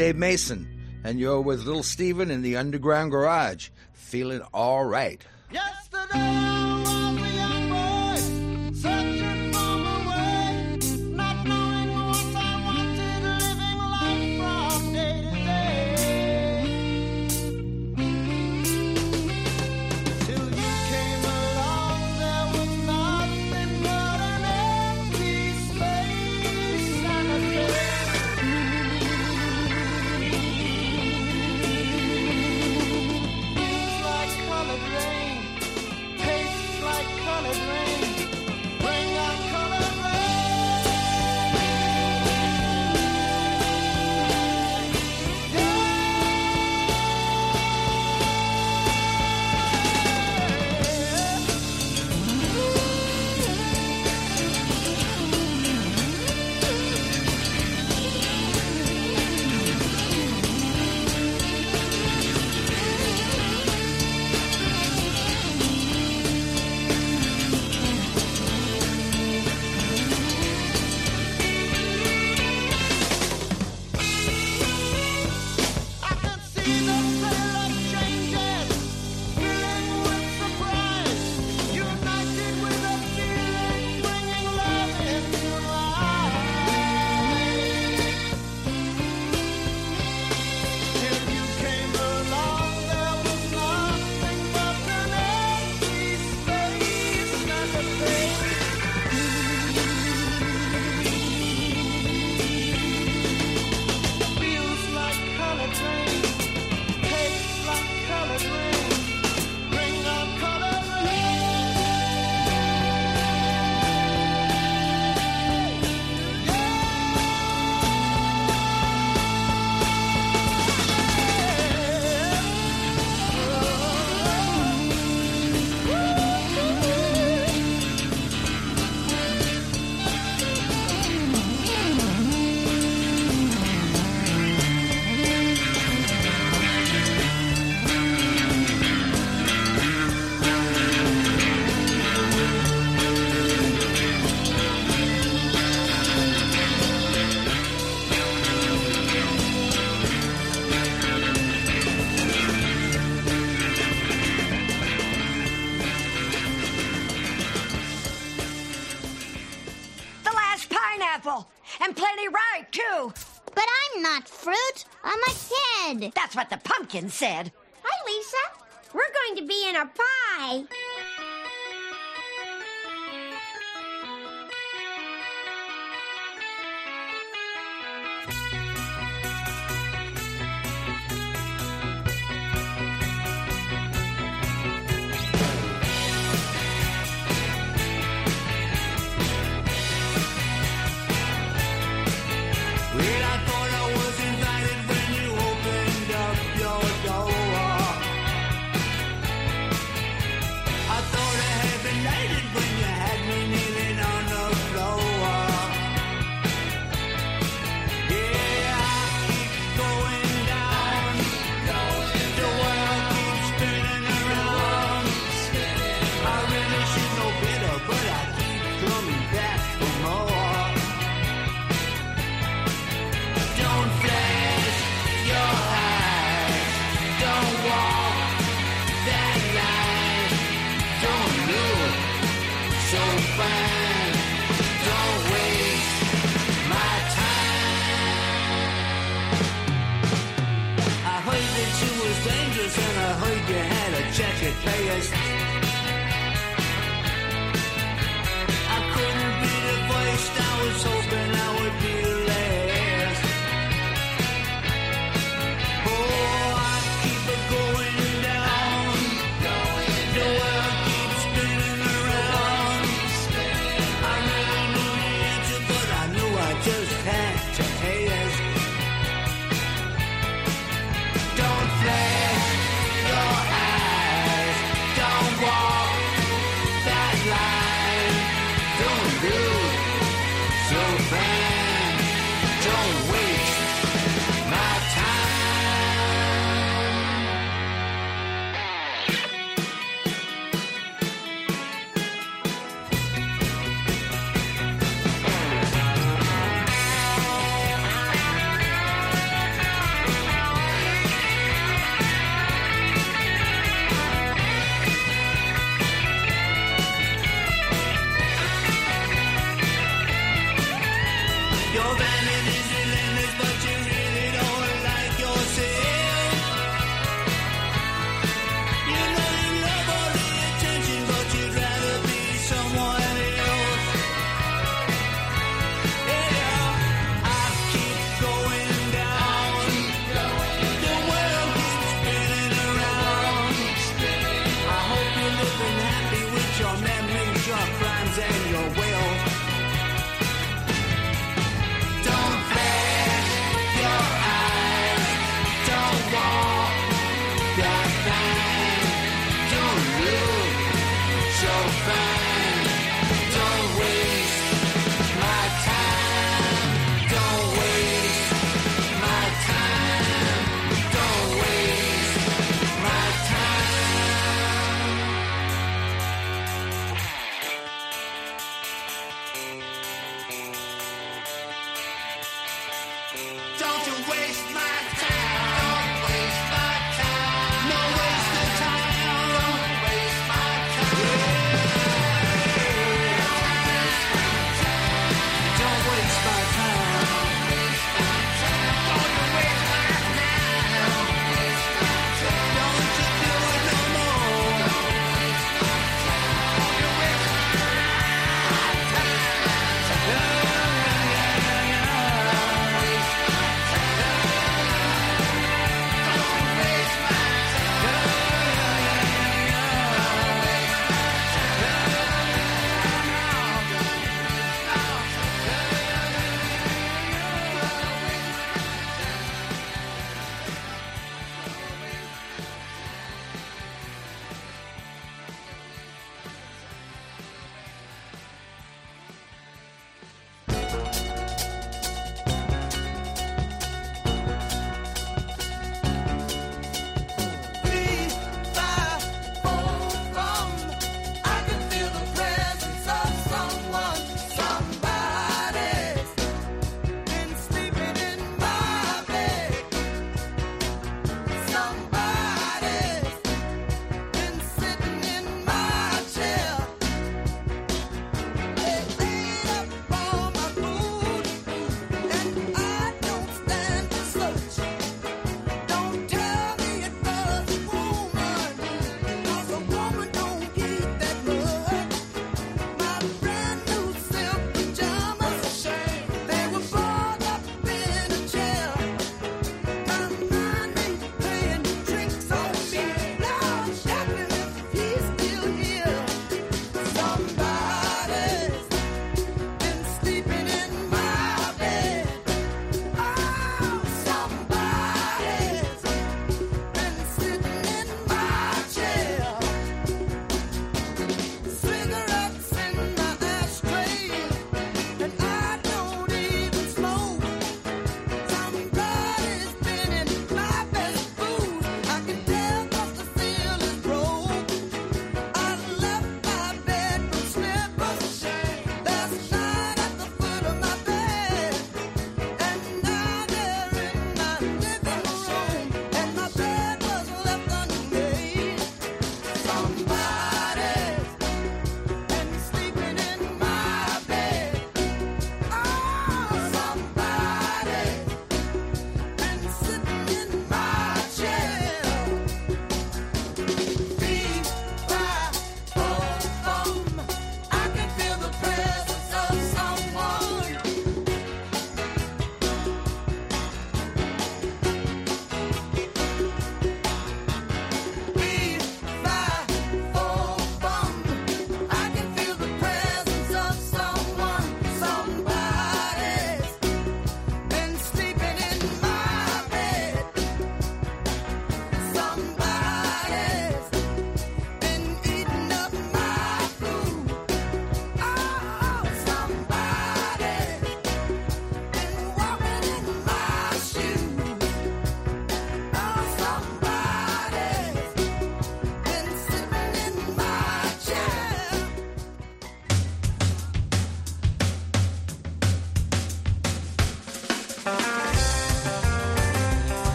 Speaker 28: Dave Mason, and you're with Little Steven in the Underground Garage, feeling all right.
Speaker 8: Yesterday!
Speaker 29: That's what the pumpkin said.
Speaker 30: Hi, Lisa. We're going to be in a pie.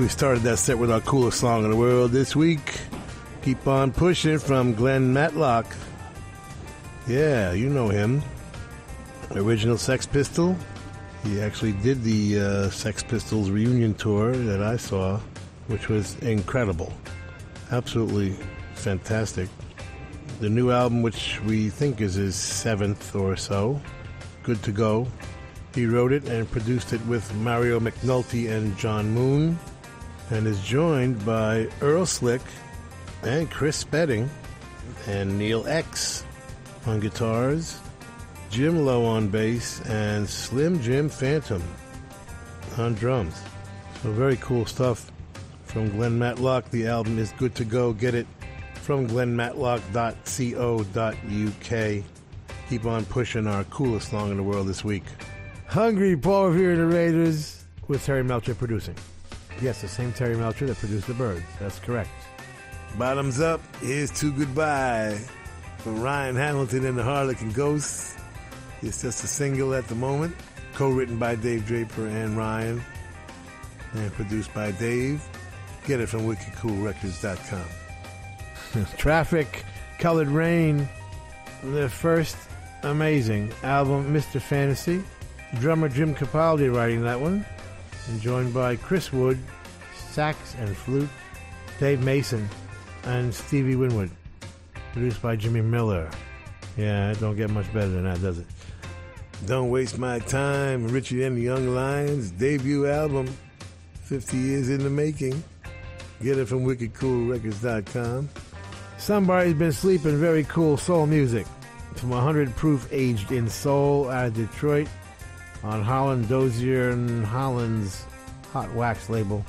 Speaker 5: We started that set with our coolest song in the world this week. Keep on pushing from Glenn Matlock. Yeah, you know him. Original Sex Pistol. He actually did the uh, Sex Pistols reunion tour that I saw, which was incredible. Absolutely fantastic. The new album, which we think is his seventh or so, Good to Go. He wrote it and produced it with Mario McNulty and John Moon, and is joined by Earl Slick and Chris Spedding and Neal X on guitars, Jim Lowe on bass, and Slim Jim Phantom on drums. So very cool stuff from Glenn Matlock. The album is good to go. Get it from glennmatlock.co.uk. Keep on pushing our coolest song in the world this week. Hungry Paul and the Raiders with Terry Melcher producing. Yes, the same Terry Melcher that produced The Byrds. That's correct. Bottoms up, here's to goodbye from Ryan Hamilton and the Harlequin Ghosts. It's just a single at the moment, co-written by Dave Draper and Ryan, and produced by Dave. Get it from wickedcoolrecords.com. <laughs> Traffic, Colored Rain, the first amazing album, Mr. Fantasy. Drummer Jim Capaldi writing that one, and joined by Chris Wood, sax and flute, Dave Mason, and Stevie Winwood. Produced by Jimmy Miller. Yeah, it don't get much better than that, does it? Don't Waste My Time, Richie and the Young Lions, debut album, 50 years in the making. Get it from wickedcoolrecords.com. Somebody's been sleeping very cool soul music from 100 Proof Aged in Soul out of Detroit on Holland Dozier and Holland's Hot Wax label.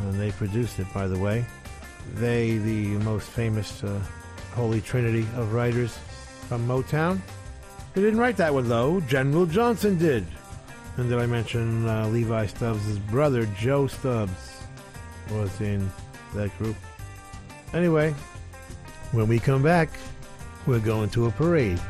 Speaker 5: And they produced it, by the way. They, the most famous uh, holy trinity of writers from Motown. They didn't write that one, though. General Johnson did. And did I mention uh, Levi Stubbs' brother, Joe Stubbs, was in that group? Anyway, when we come back, we're going to a parade.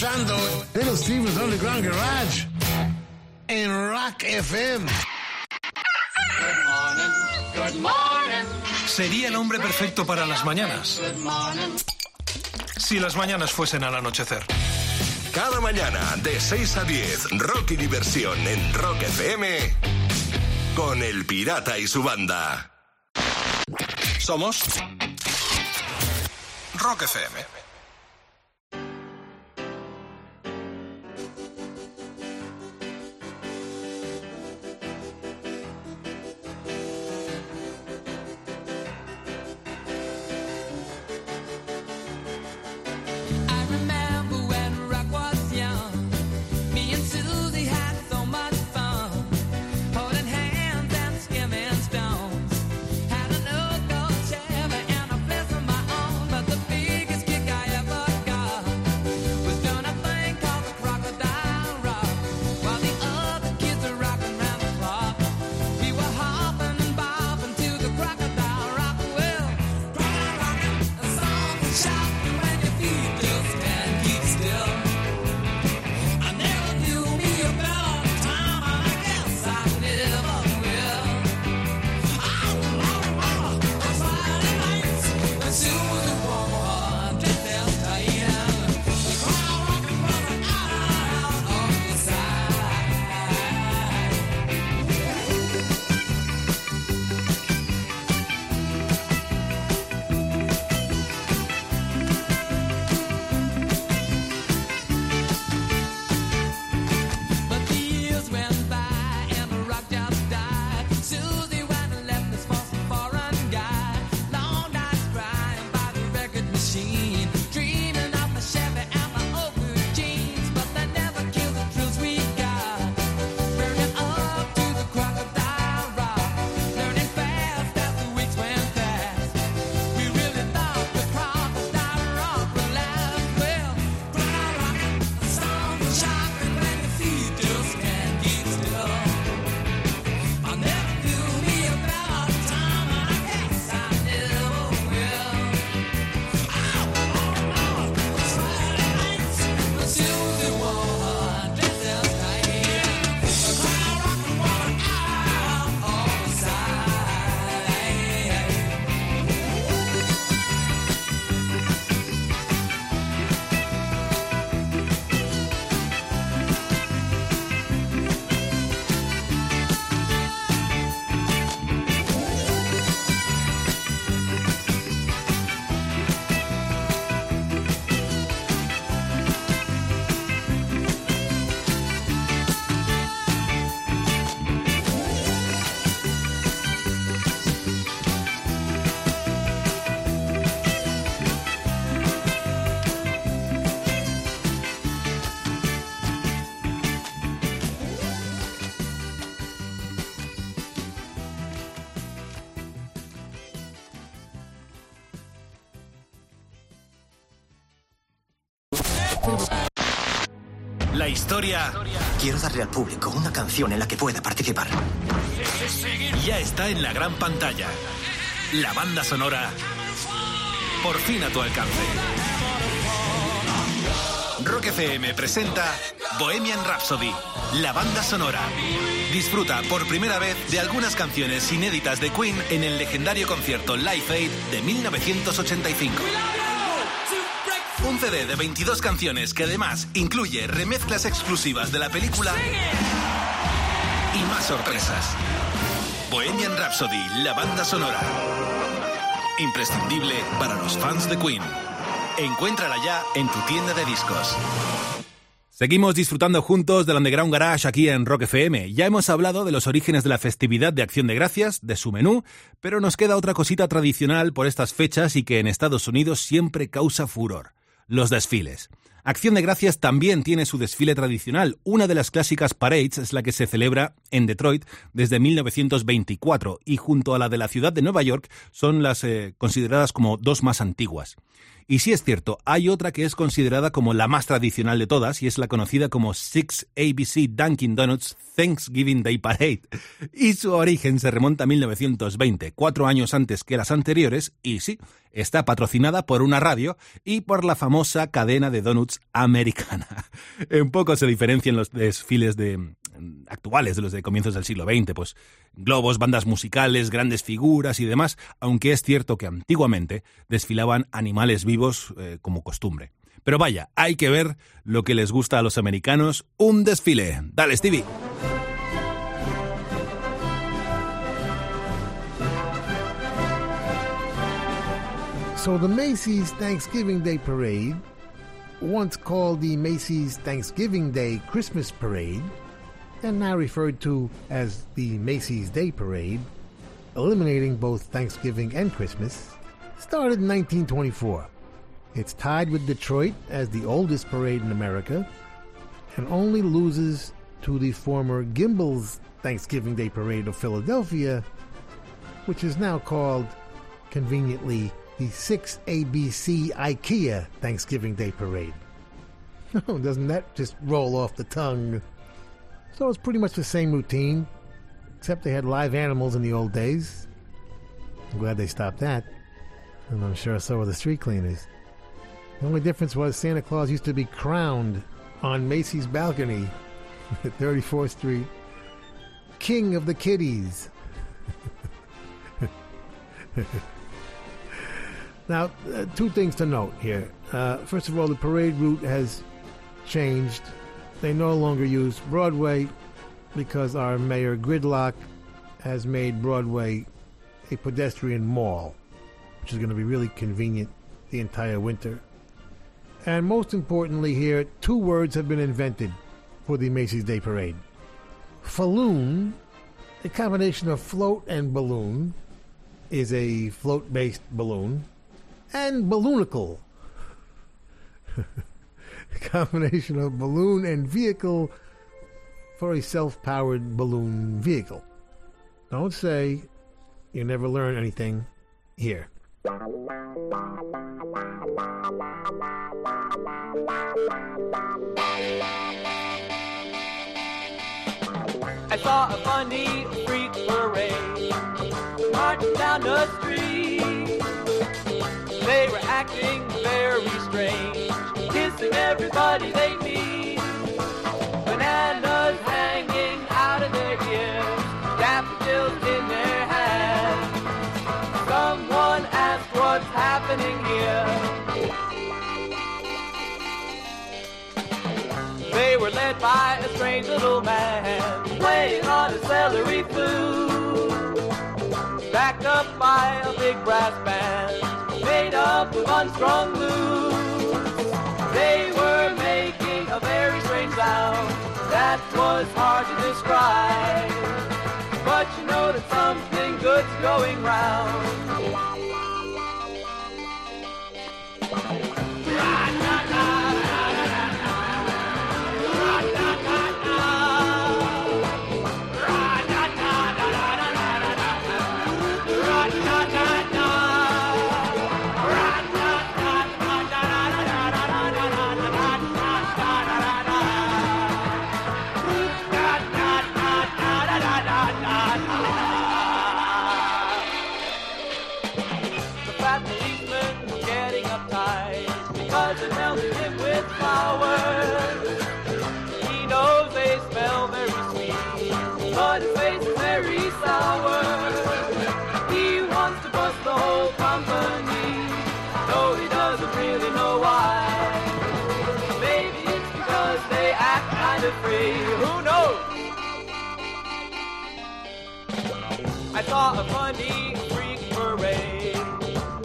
Speaker 3: Escuchando Little Steven's Underground Garage en Rock FM.
Speaker 31: Good morning.
Speaker 27: Sería el hombre perfecto para las mañanas.
Speaker 31: Good morning.
Speaker 27: Si las mañanas fuesen al anochecer.
Speaker 22: Cada mañana de 6 a 10, rock y diversión en Rock FM con El Pirata y su banda.
Speaker 27: Somos Rock FM. Historia
Speaker 32: Quiero darle al público una canción en la que pueda participar.
Speaker 27: ya está en la gran pantalla. La banda sonora por fin a tu alcance. Rock FM presenta Bohemian Rhapsody, la banda sonora. Disfruta por primera vez de algunas canciones inéditas de Queen en el legendario concierto Live Aid de 1985. Un CD de 22 canciones que además incluye remezclas exclusivas de la película y más sorpresas. Bohemian Rhapsody, la banda sonora. Imprescindible para los fans de Queen. Encuéntrala ya en tu tienda de discos.
Speaker 14: Seguimos disfrutando juntos del Underground Garage aquí en Rock FM. Ya hemos hablado de los orígenes de la festividad de Acción de Gracias, de su menú, pero nos queda otra cosita tradicional por estas fechas y que en Estados Unidos siempre causa furor. Los desfiles. Acción de Gracias también tiene su desfile tradicional. Una de las clásicas parades es la que se celebra en Detroit desde 1924 y junto a la de la ciudad de Nueva York son las eh, consideradas como dos más antiguas. Y sí es cierto, hay otra que es considerada como la más tradicional de todas y es la conocida como Six ABC Dunkin' Donuts Thanksgiving Day Parade. Y su origen se remonta a 1920, cuatro años antes que las anteriores, y sí, está patrocinada por una radio y por la famosa cadena de donuts americana. <laughs> En poco se diferencian los desfiles de, actuales de los de comienzos del siglo XX, pues globos, bandas musicales, grandes figuras y demás, aunque es cierto que antiguamente desfilaban animales vivos eh, como costumbre. Pero vaya, hay que ver lo que les gusta a los americanos, un desfile. Dale, Stevie.
Speaker 5: So the Macy's Thanksgiving Day Parade, once called the Macy's Thanksgiving Day Christmas Parade, and now referred to as the Macy's Day Parade, eliminating both Thanksgiving and Christmas, started in 1924. It's tied with Detroit as the oldest parade in America and only loses to the former Gimbel's Thanksgiving Day Parade of Philadelphia, which is now called, conveniently, the 6ABC IKEA Thanksgiving Day Parade. <laughs> Oh, doesn't that just roll off the tongue? So it's pretty much the same routine, except they had live animals in the old days. I'm glad they stopped that. And I'm sure so were the street cleaners. The only difference was Santa Claus used to be crowned on Macy's balcony <laughs> at 34th Street, King of the Kiddies. <laughs> now, uh, two things to note here. Uh, first of all, the parade route has changed. They no longer use Broadway because our mayor Gridlock has made Broadway a pedestrian mall, which is going to be really convenient the entire winter. And most importantly, here, two words have been invented for the Macy's Day Parade Falloon, a combination of float and balloon, is a float based balloon, and balloonicle, a <laughs> <laughs> combination of balloon and vehicle for a self powered balloon vehicle. Don't say you never learn anything here.
Speaker 25: I saw a funny freak parade marching down the street. They were acting very strange, kissing everybody they meet. Bananas hanging out of their ears, daffodils in their hands. Someone asked what's happening here. They were led by a strange little man playing on a celery flute, backed up by a big brass band made up of unstrung loops. That was hard to describe, but you know that something good's going round.
Speaker 8: Saw a funny freak parade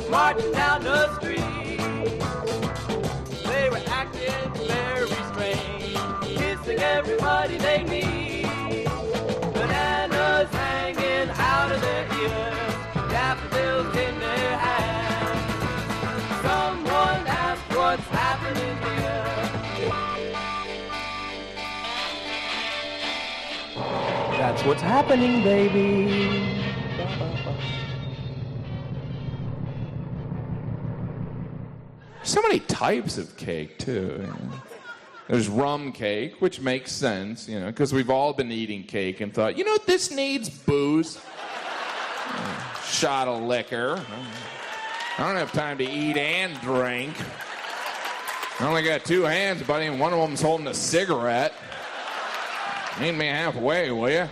Speaker 8: marching down the street. They were acting very strange, kissing everybody they meet. Bananas hanging out of their ears, daffodils in their hands. Someone asked what's happening here. That's what's happening, baby.
Speaker 26: So many types of cake, too. There's rum cake, which makes sense, you know, because we've all been eating cake and thought, you know, this needs booze. Shot of liquor. I don't have time to eat and drink. I only got two hands, buddy, and one of them's holding a cigarette. Meet me halfway, will you?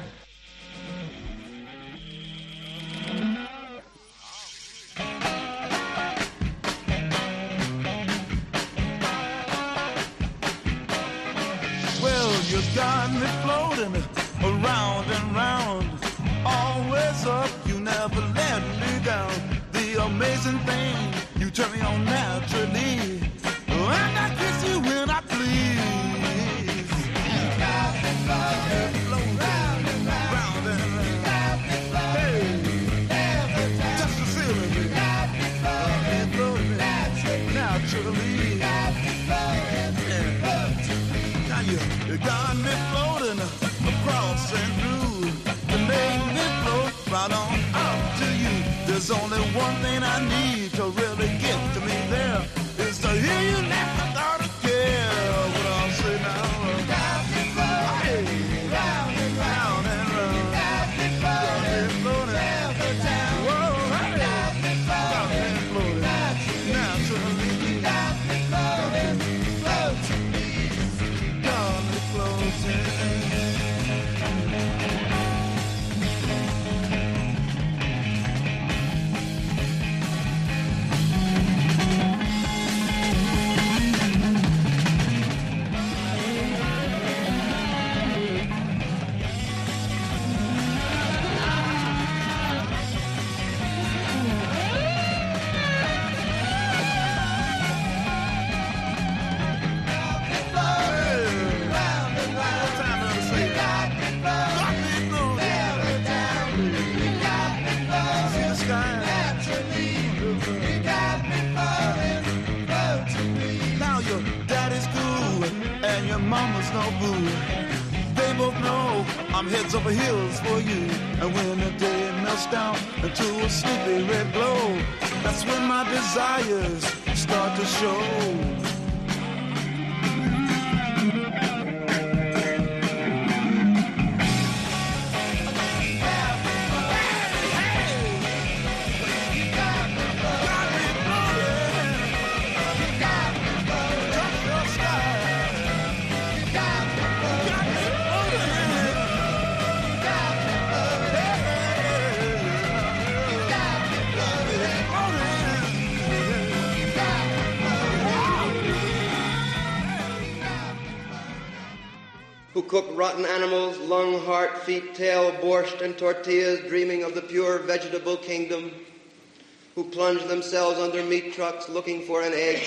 Speaker 8: Got me floating around and round. Always up, you never let me down. The amazing thing, you turn me on naturally. There's only one thing I need heads over heels for you. And when the day melts down into a sleepy red glow, that's when my desires start to show.
Speaker 33: Cook rotten animals, lung, heart, feet, tail, borscht, and tortillas, dreaming of the pure vegetable kingdom, who plunge themselves under meat trucks looking for an egg,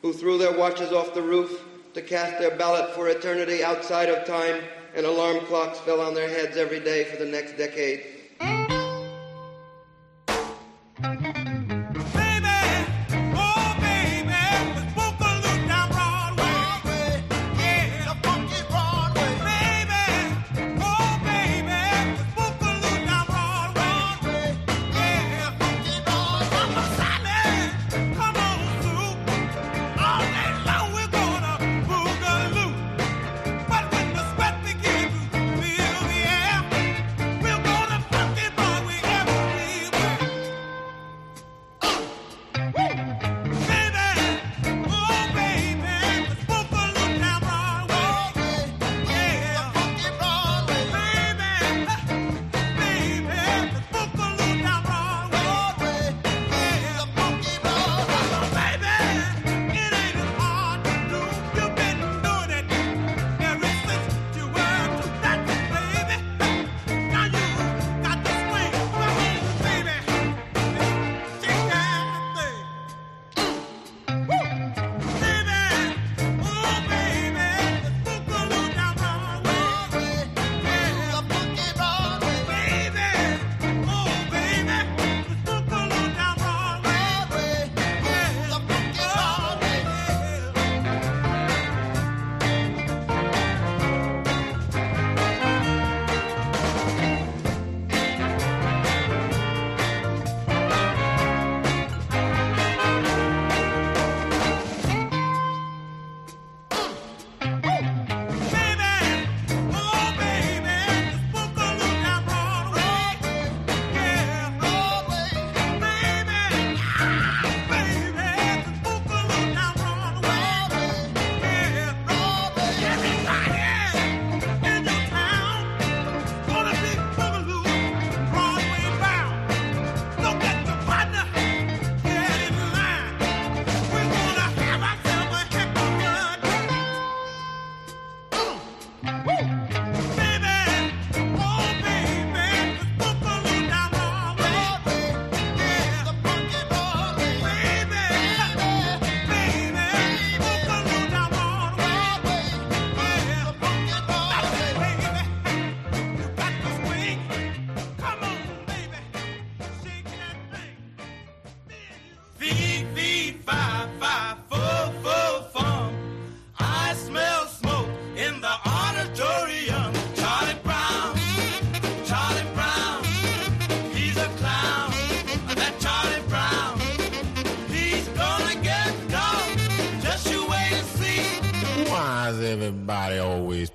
Speaker 33: who threw their watches off the roof to cast their ballot for eternity outside of time, and alarm clocks fell on their heads every day for the next decade.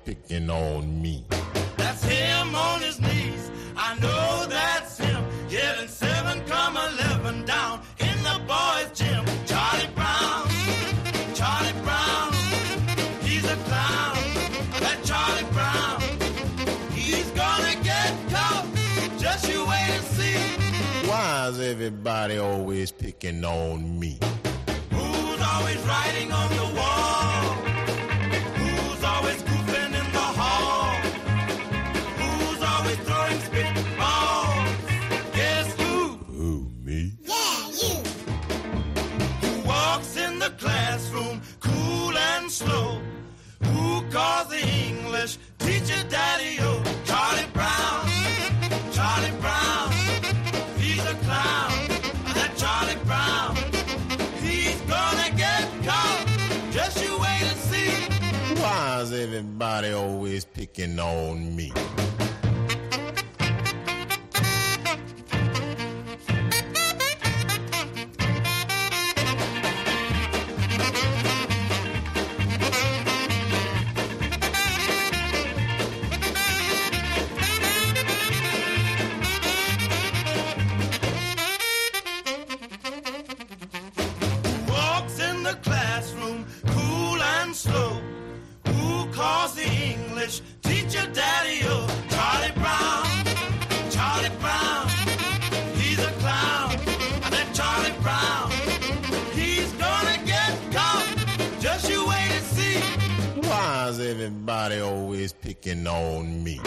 Speaker 4: Picking on me?
Speaker 8: On
Speaker 4: me?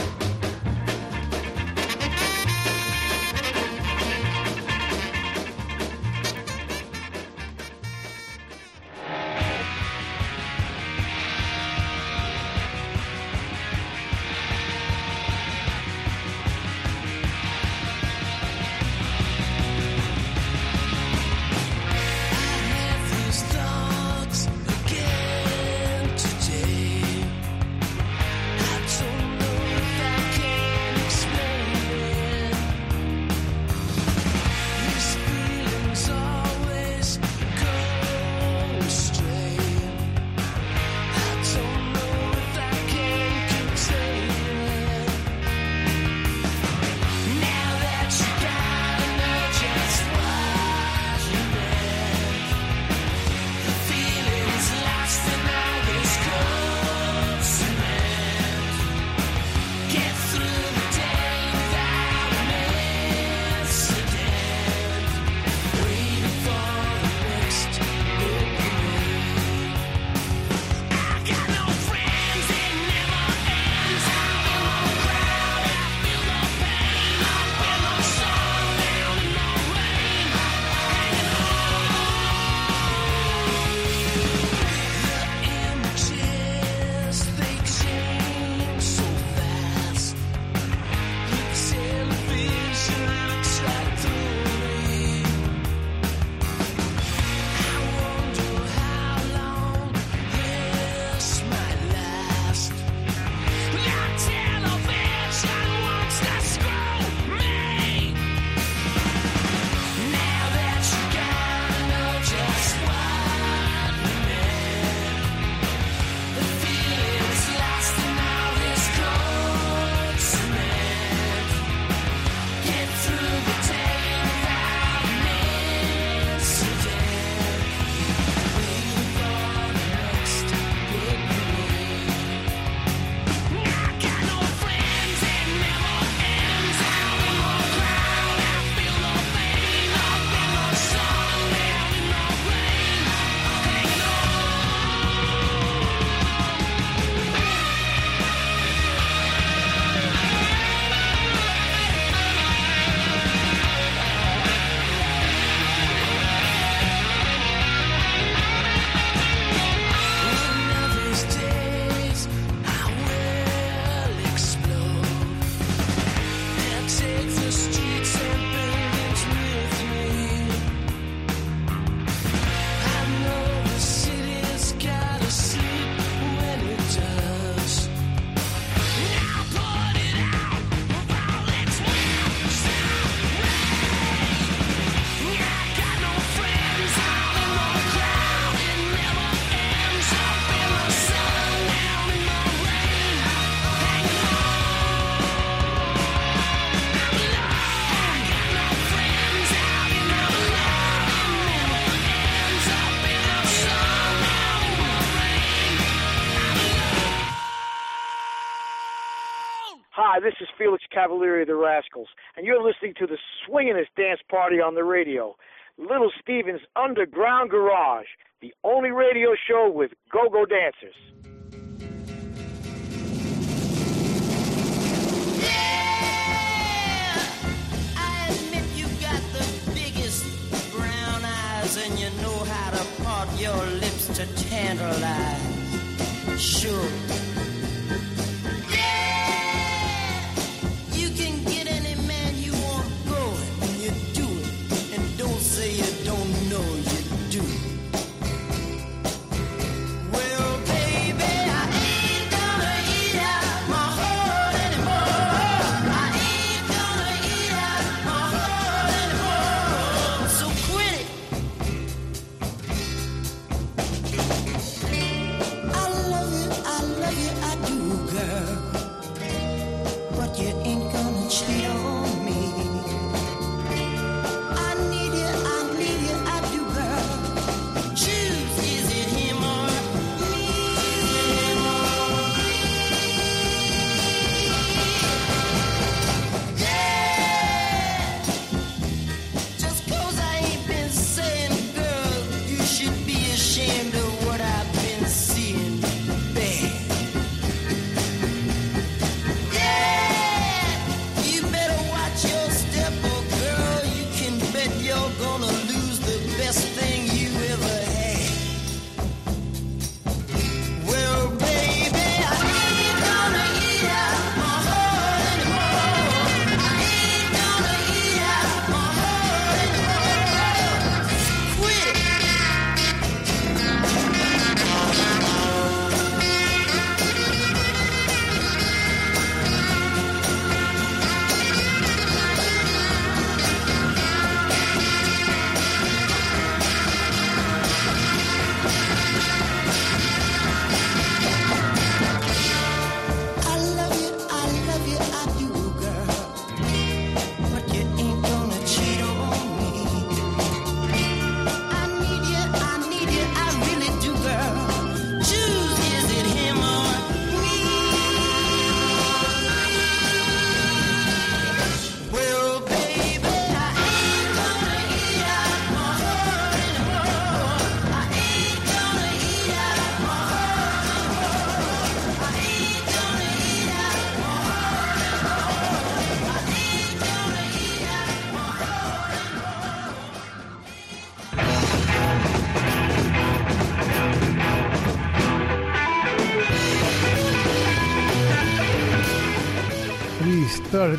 Speaker 34: Hi, this is Felix Cavaliere of the Rascals, and you're listening to the swinginest dance party on the radio, Little Steven's Underground Garage, the only radio show with go-go dancers.
Speaker 23: Yeah, I admit you got the biggest brown eyes and you know how to part your lips to tantalize. Sure.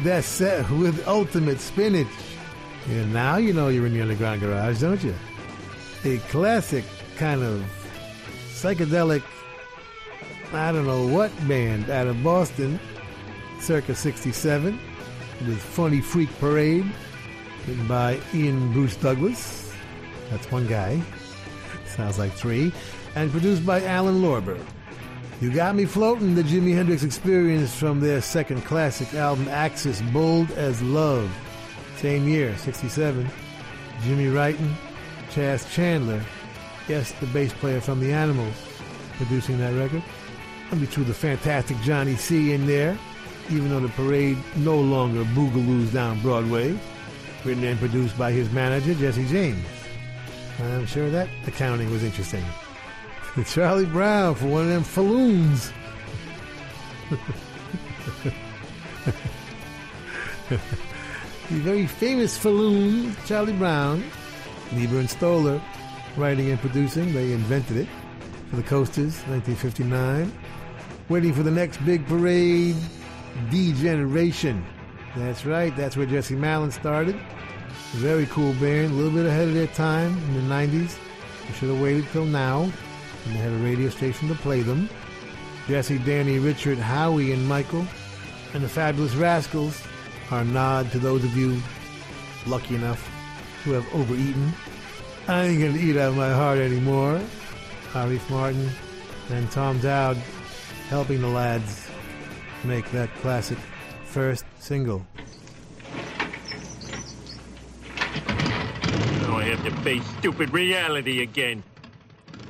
Speaker 5: That set with Ultimate Spinach. And now you know you're in the Underground Garage, don't you? A classic kind of psychedelic, I don't know what band out of Boston, circa 67, with Funny Freak Parade, written by Ian Bruce Douglas. That's one guy. Sounds like three. And produced by Alan Lorber. You Got Me Floating, the Jimi Hendrix experience from their second classic album, Axis Bold as Love. Same year, 67. Jimmy Wrighton, Chas Chandler, yes, the bass player from The Animals, producing that record. We threw the fantastic Johnny C in there, even though the parade no longer boogaloos down Broadway. Written and produced by his manager, Jesse James. I'm sure that accounting was interesting. <laughs> Charlie Brown for one of them falloons. <laughs> the very famous falloon, Charlie Brown, Leiber and Stoller, writing and producing. They invented it for the Coasters, 1959. Waiting for the next big parade, D Generation. That's right, that's where Jesse Malin started. Very cool band, a little bit ahead of their time in the 90s. They should have waited till now, and they had a radio station to play them. Jesse, Danny, Richard, Howie, and Michael, and the Fabulous Rascals, our nod to those of you lucky enough who have overeaten. I ain't gonna eat out of my heart anymore. Arif Mardin and Tom Dowd helping the lads make that classic first single.
Speaker 35: Now I have to face stupid reality again.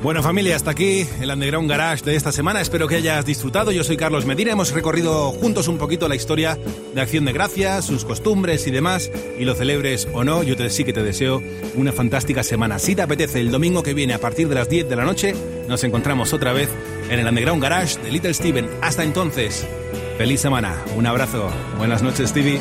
Speaker 14: Bueno familia, hasta aquí el Underground Garage de esta semana. Espero que hayas disfrutado. Yo soy Carlos Medina. Hemos recorrido juntos un poquito la historia de Acción de Gracias, sus costumbres y demás. Y lo celebres o no, yo te, sí que te deseo una fantástica semana. Si te apetece, el domingo que viene a partir de las 10 de la noche nos encontramos otra vez en el Underground Garage de Little Steven. Hasta entonces, feliz semana. Un abrazo. Buenas noches, Stevie.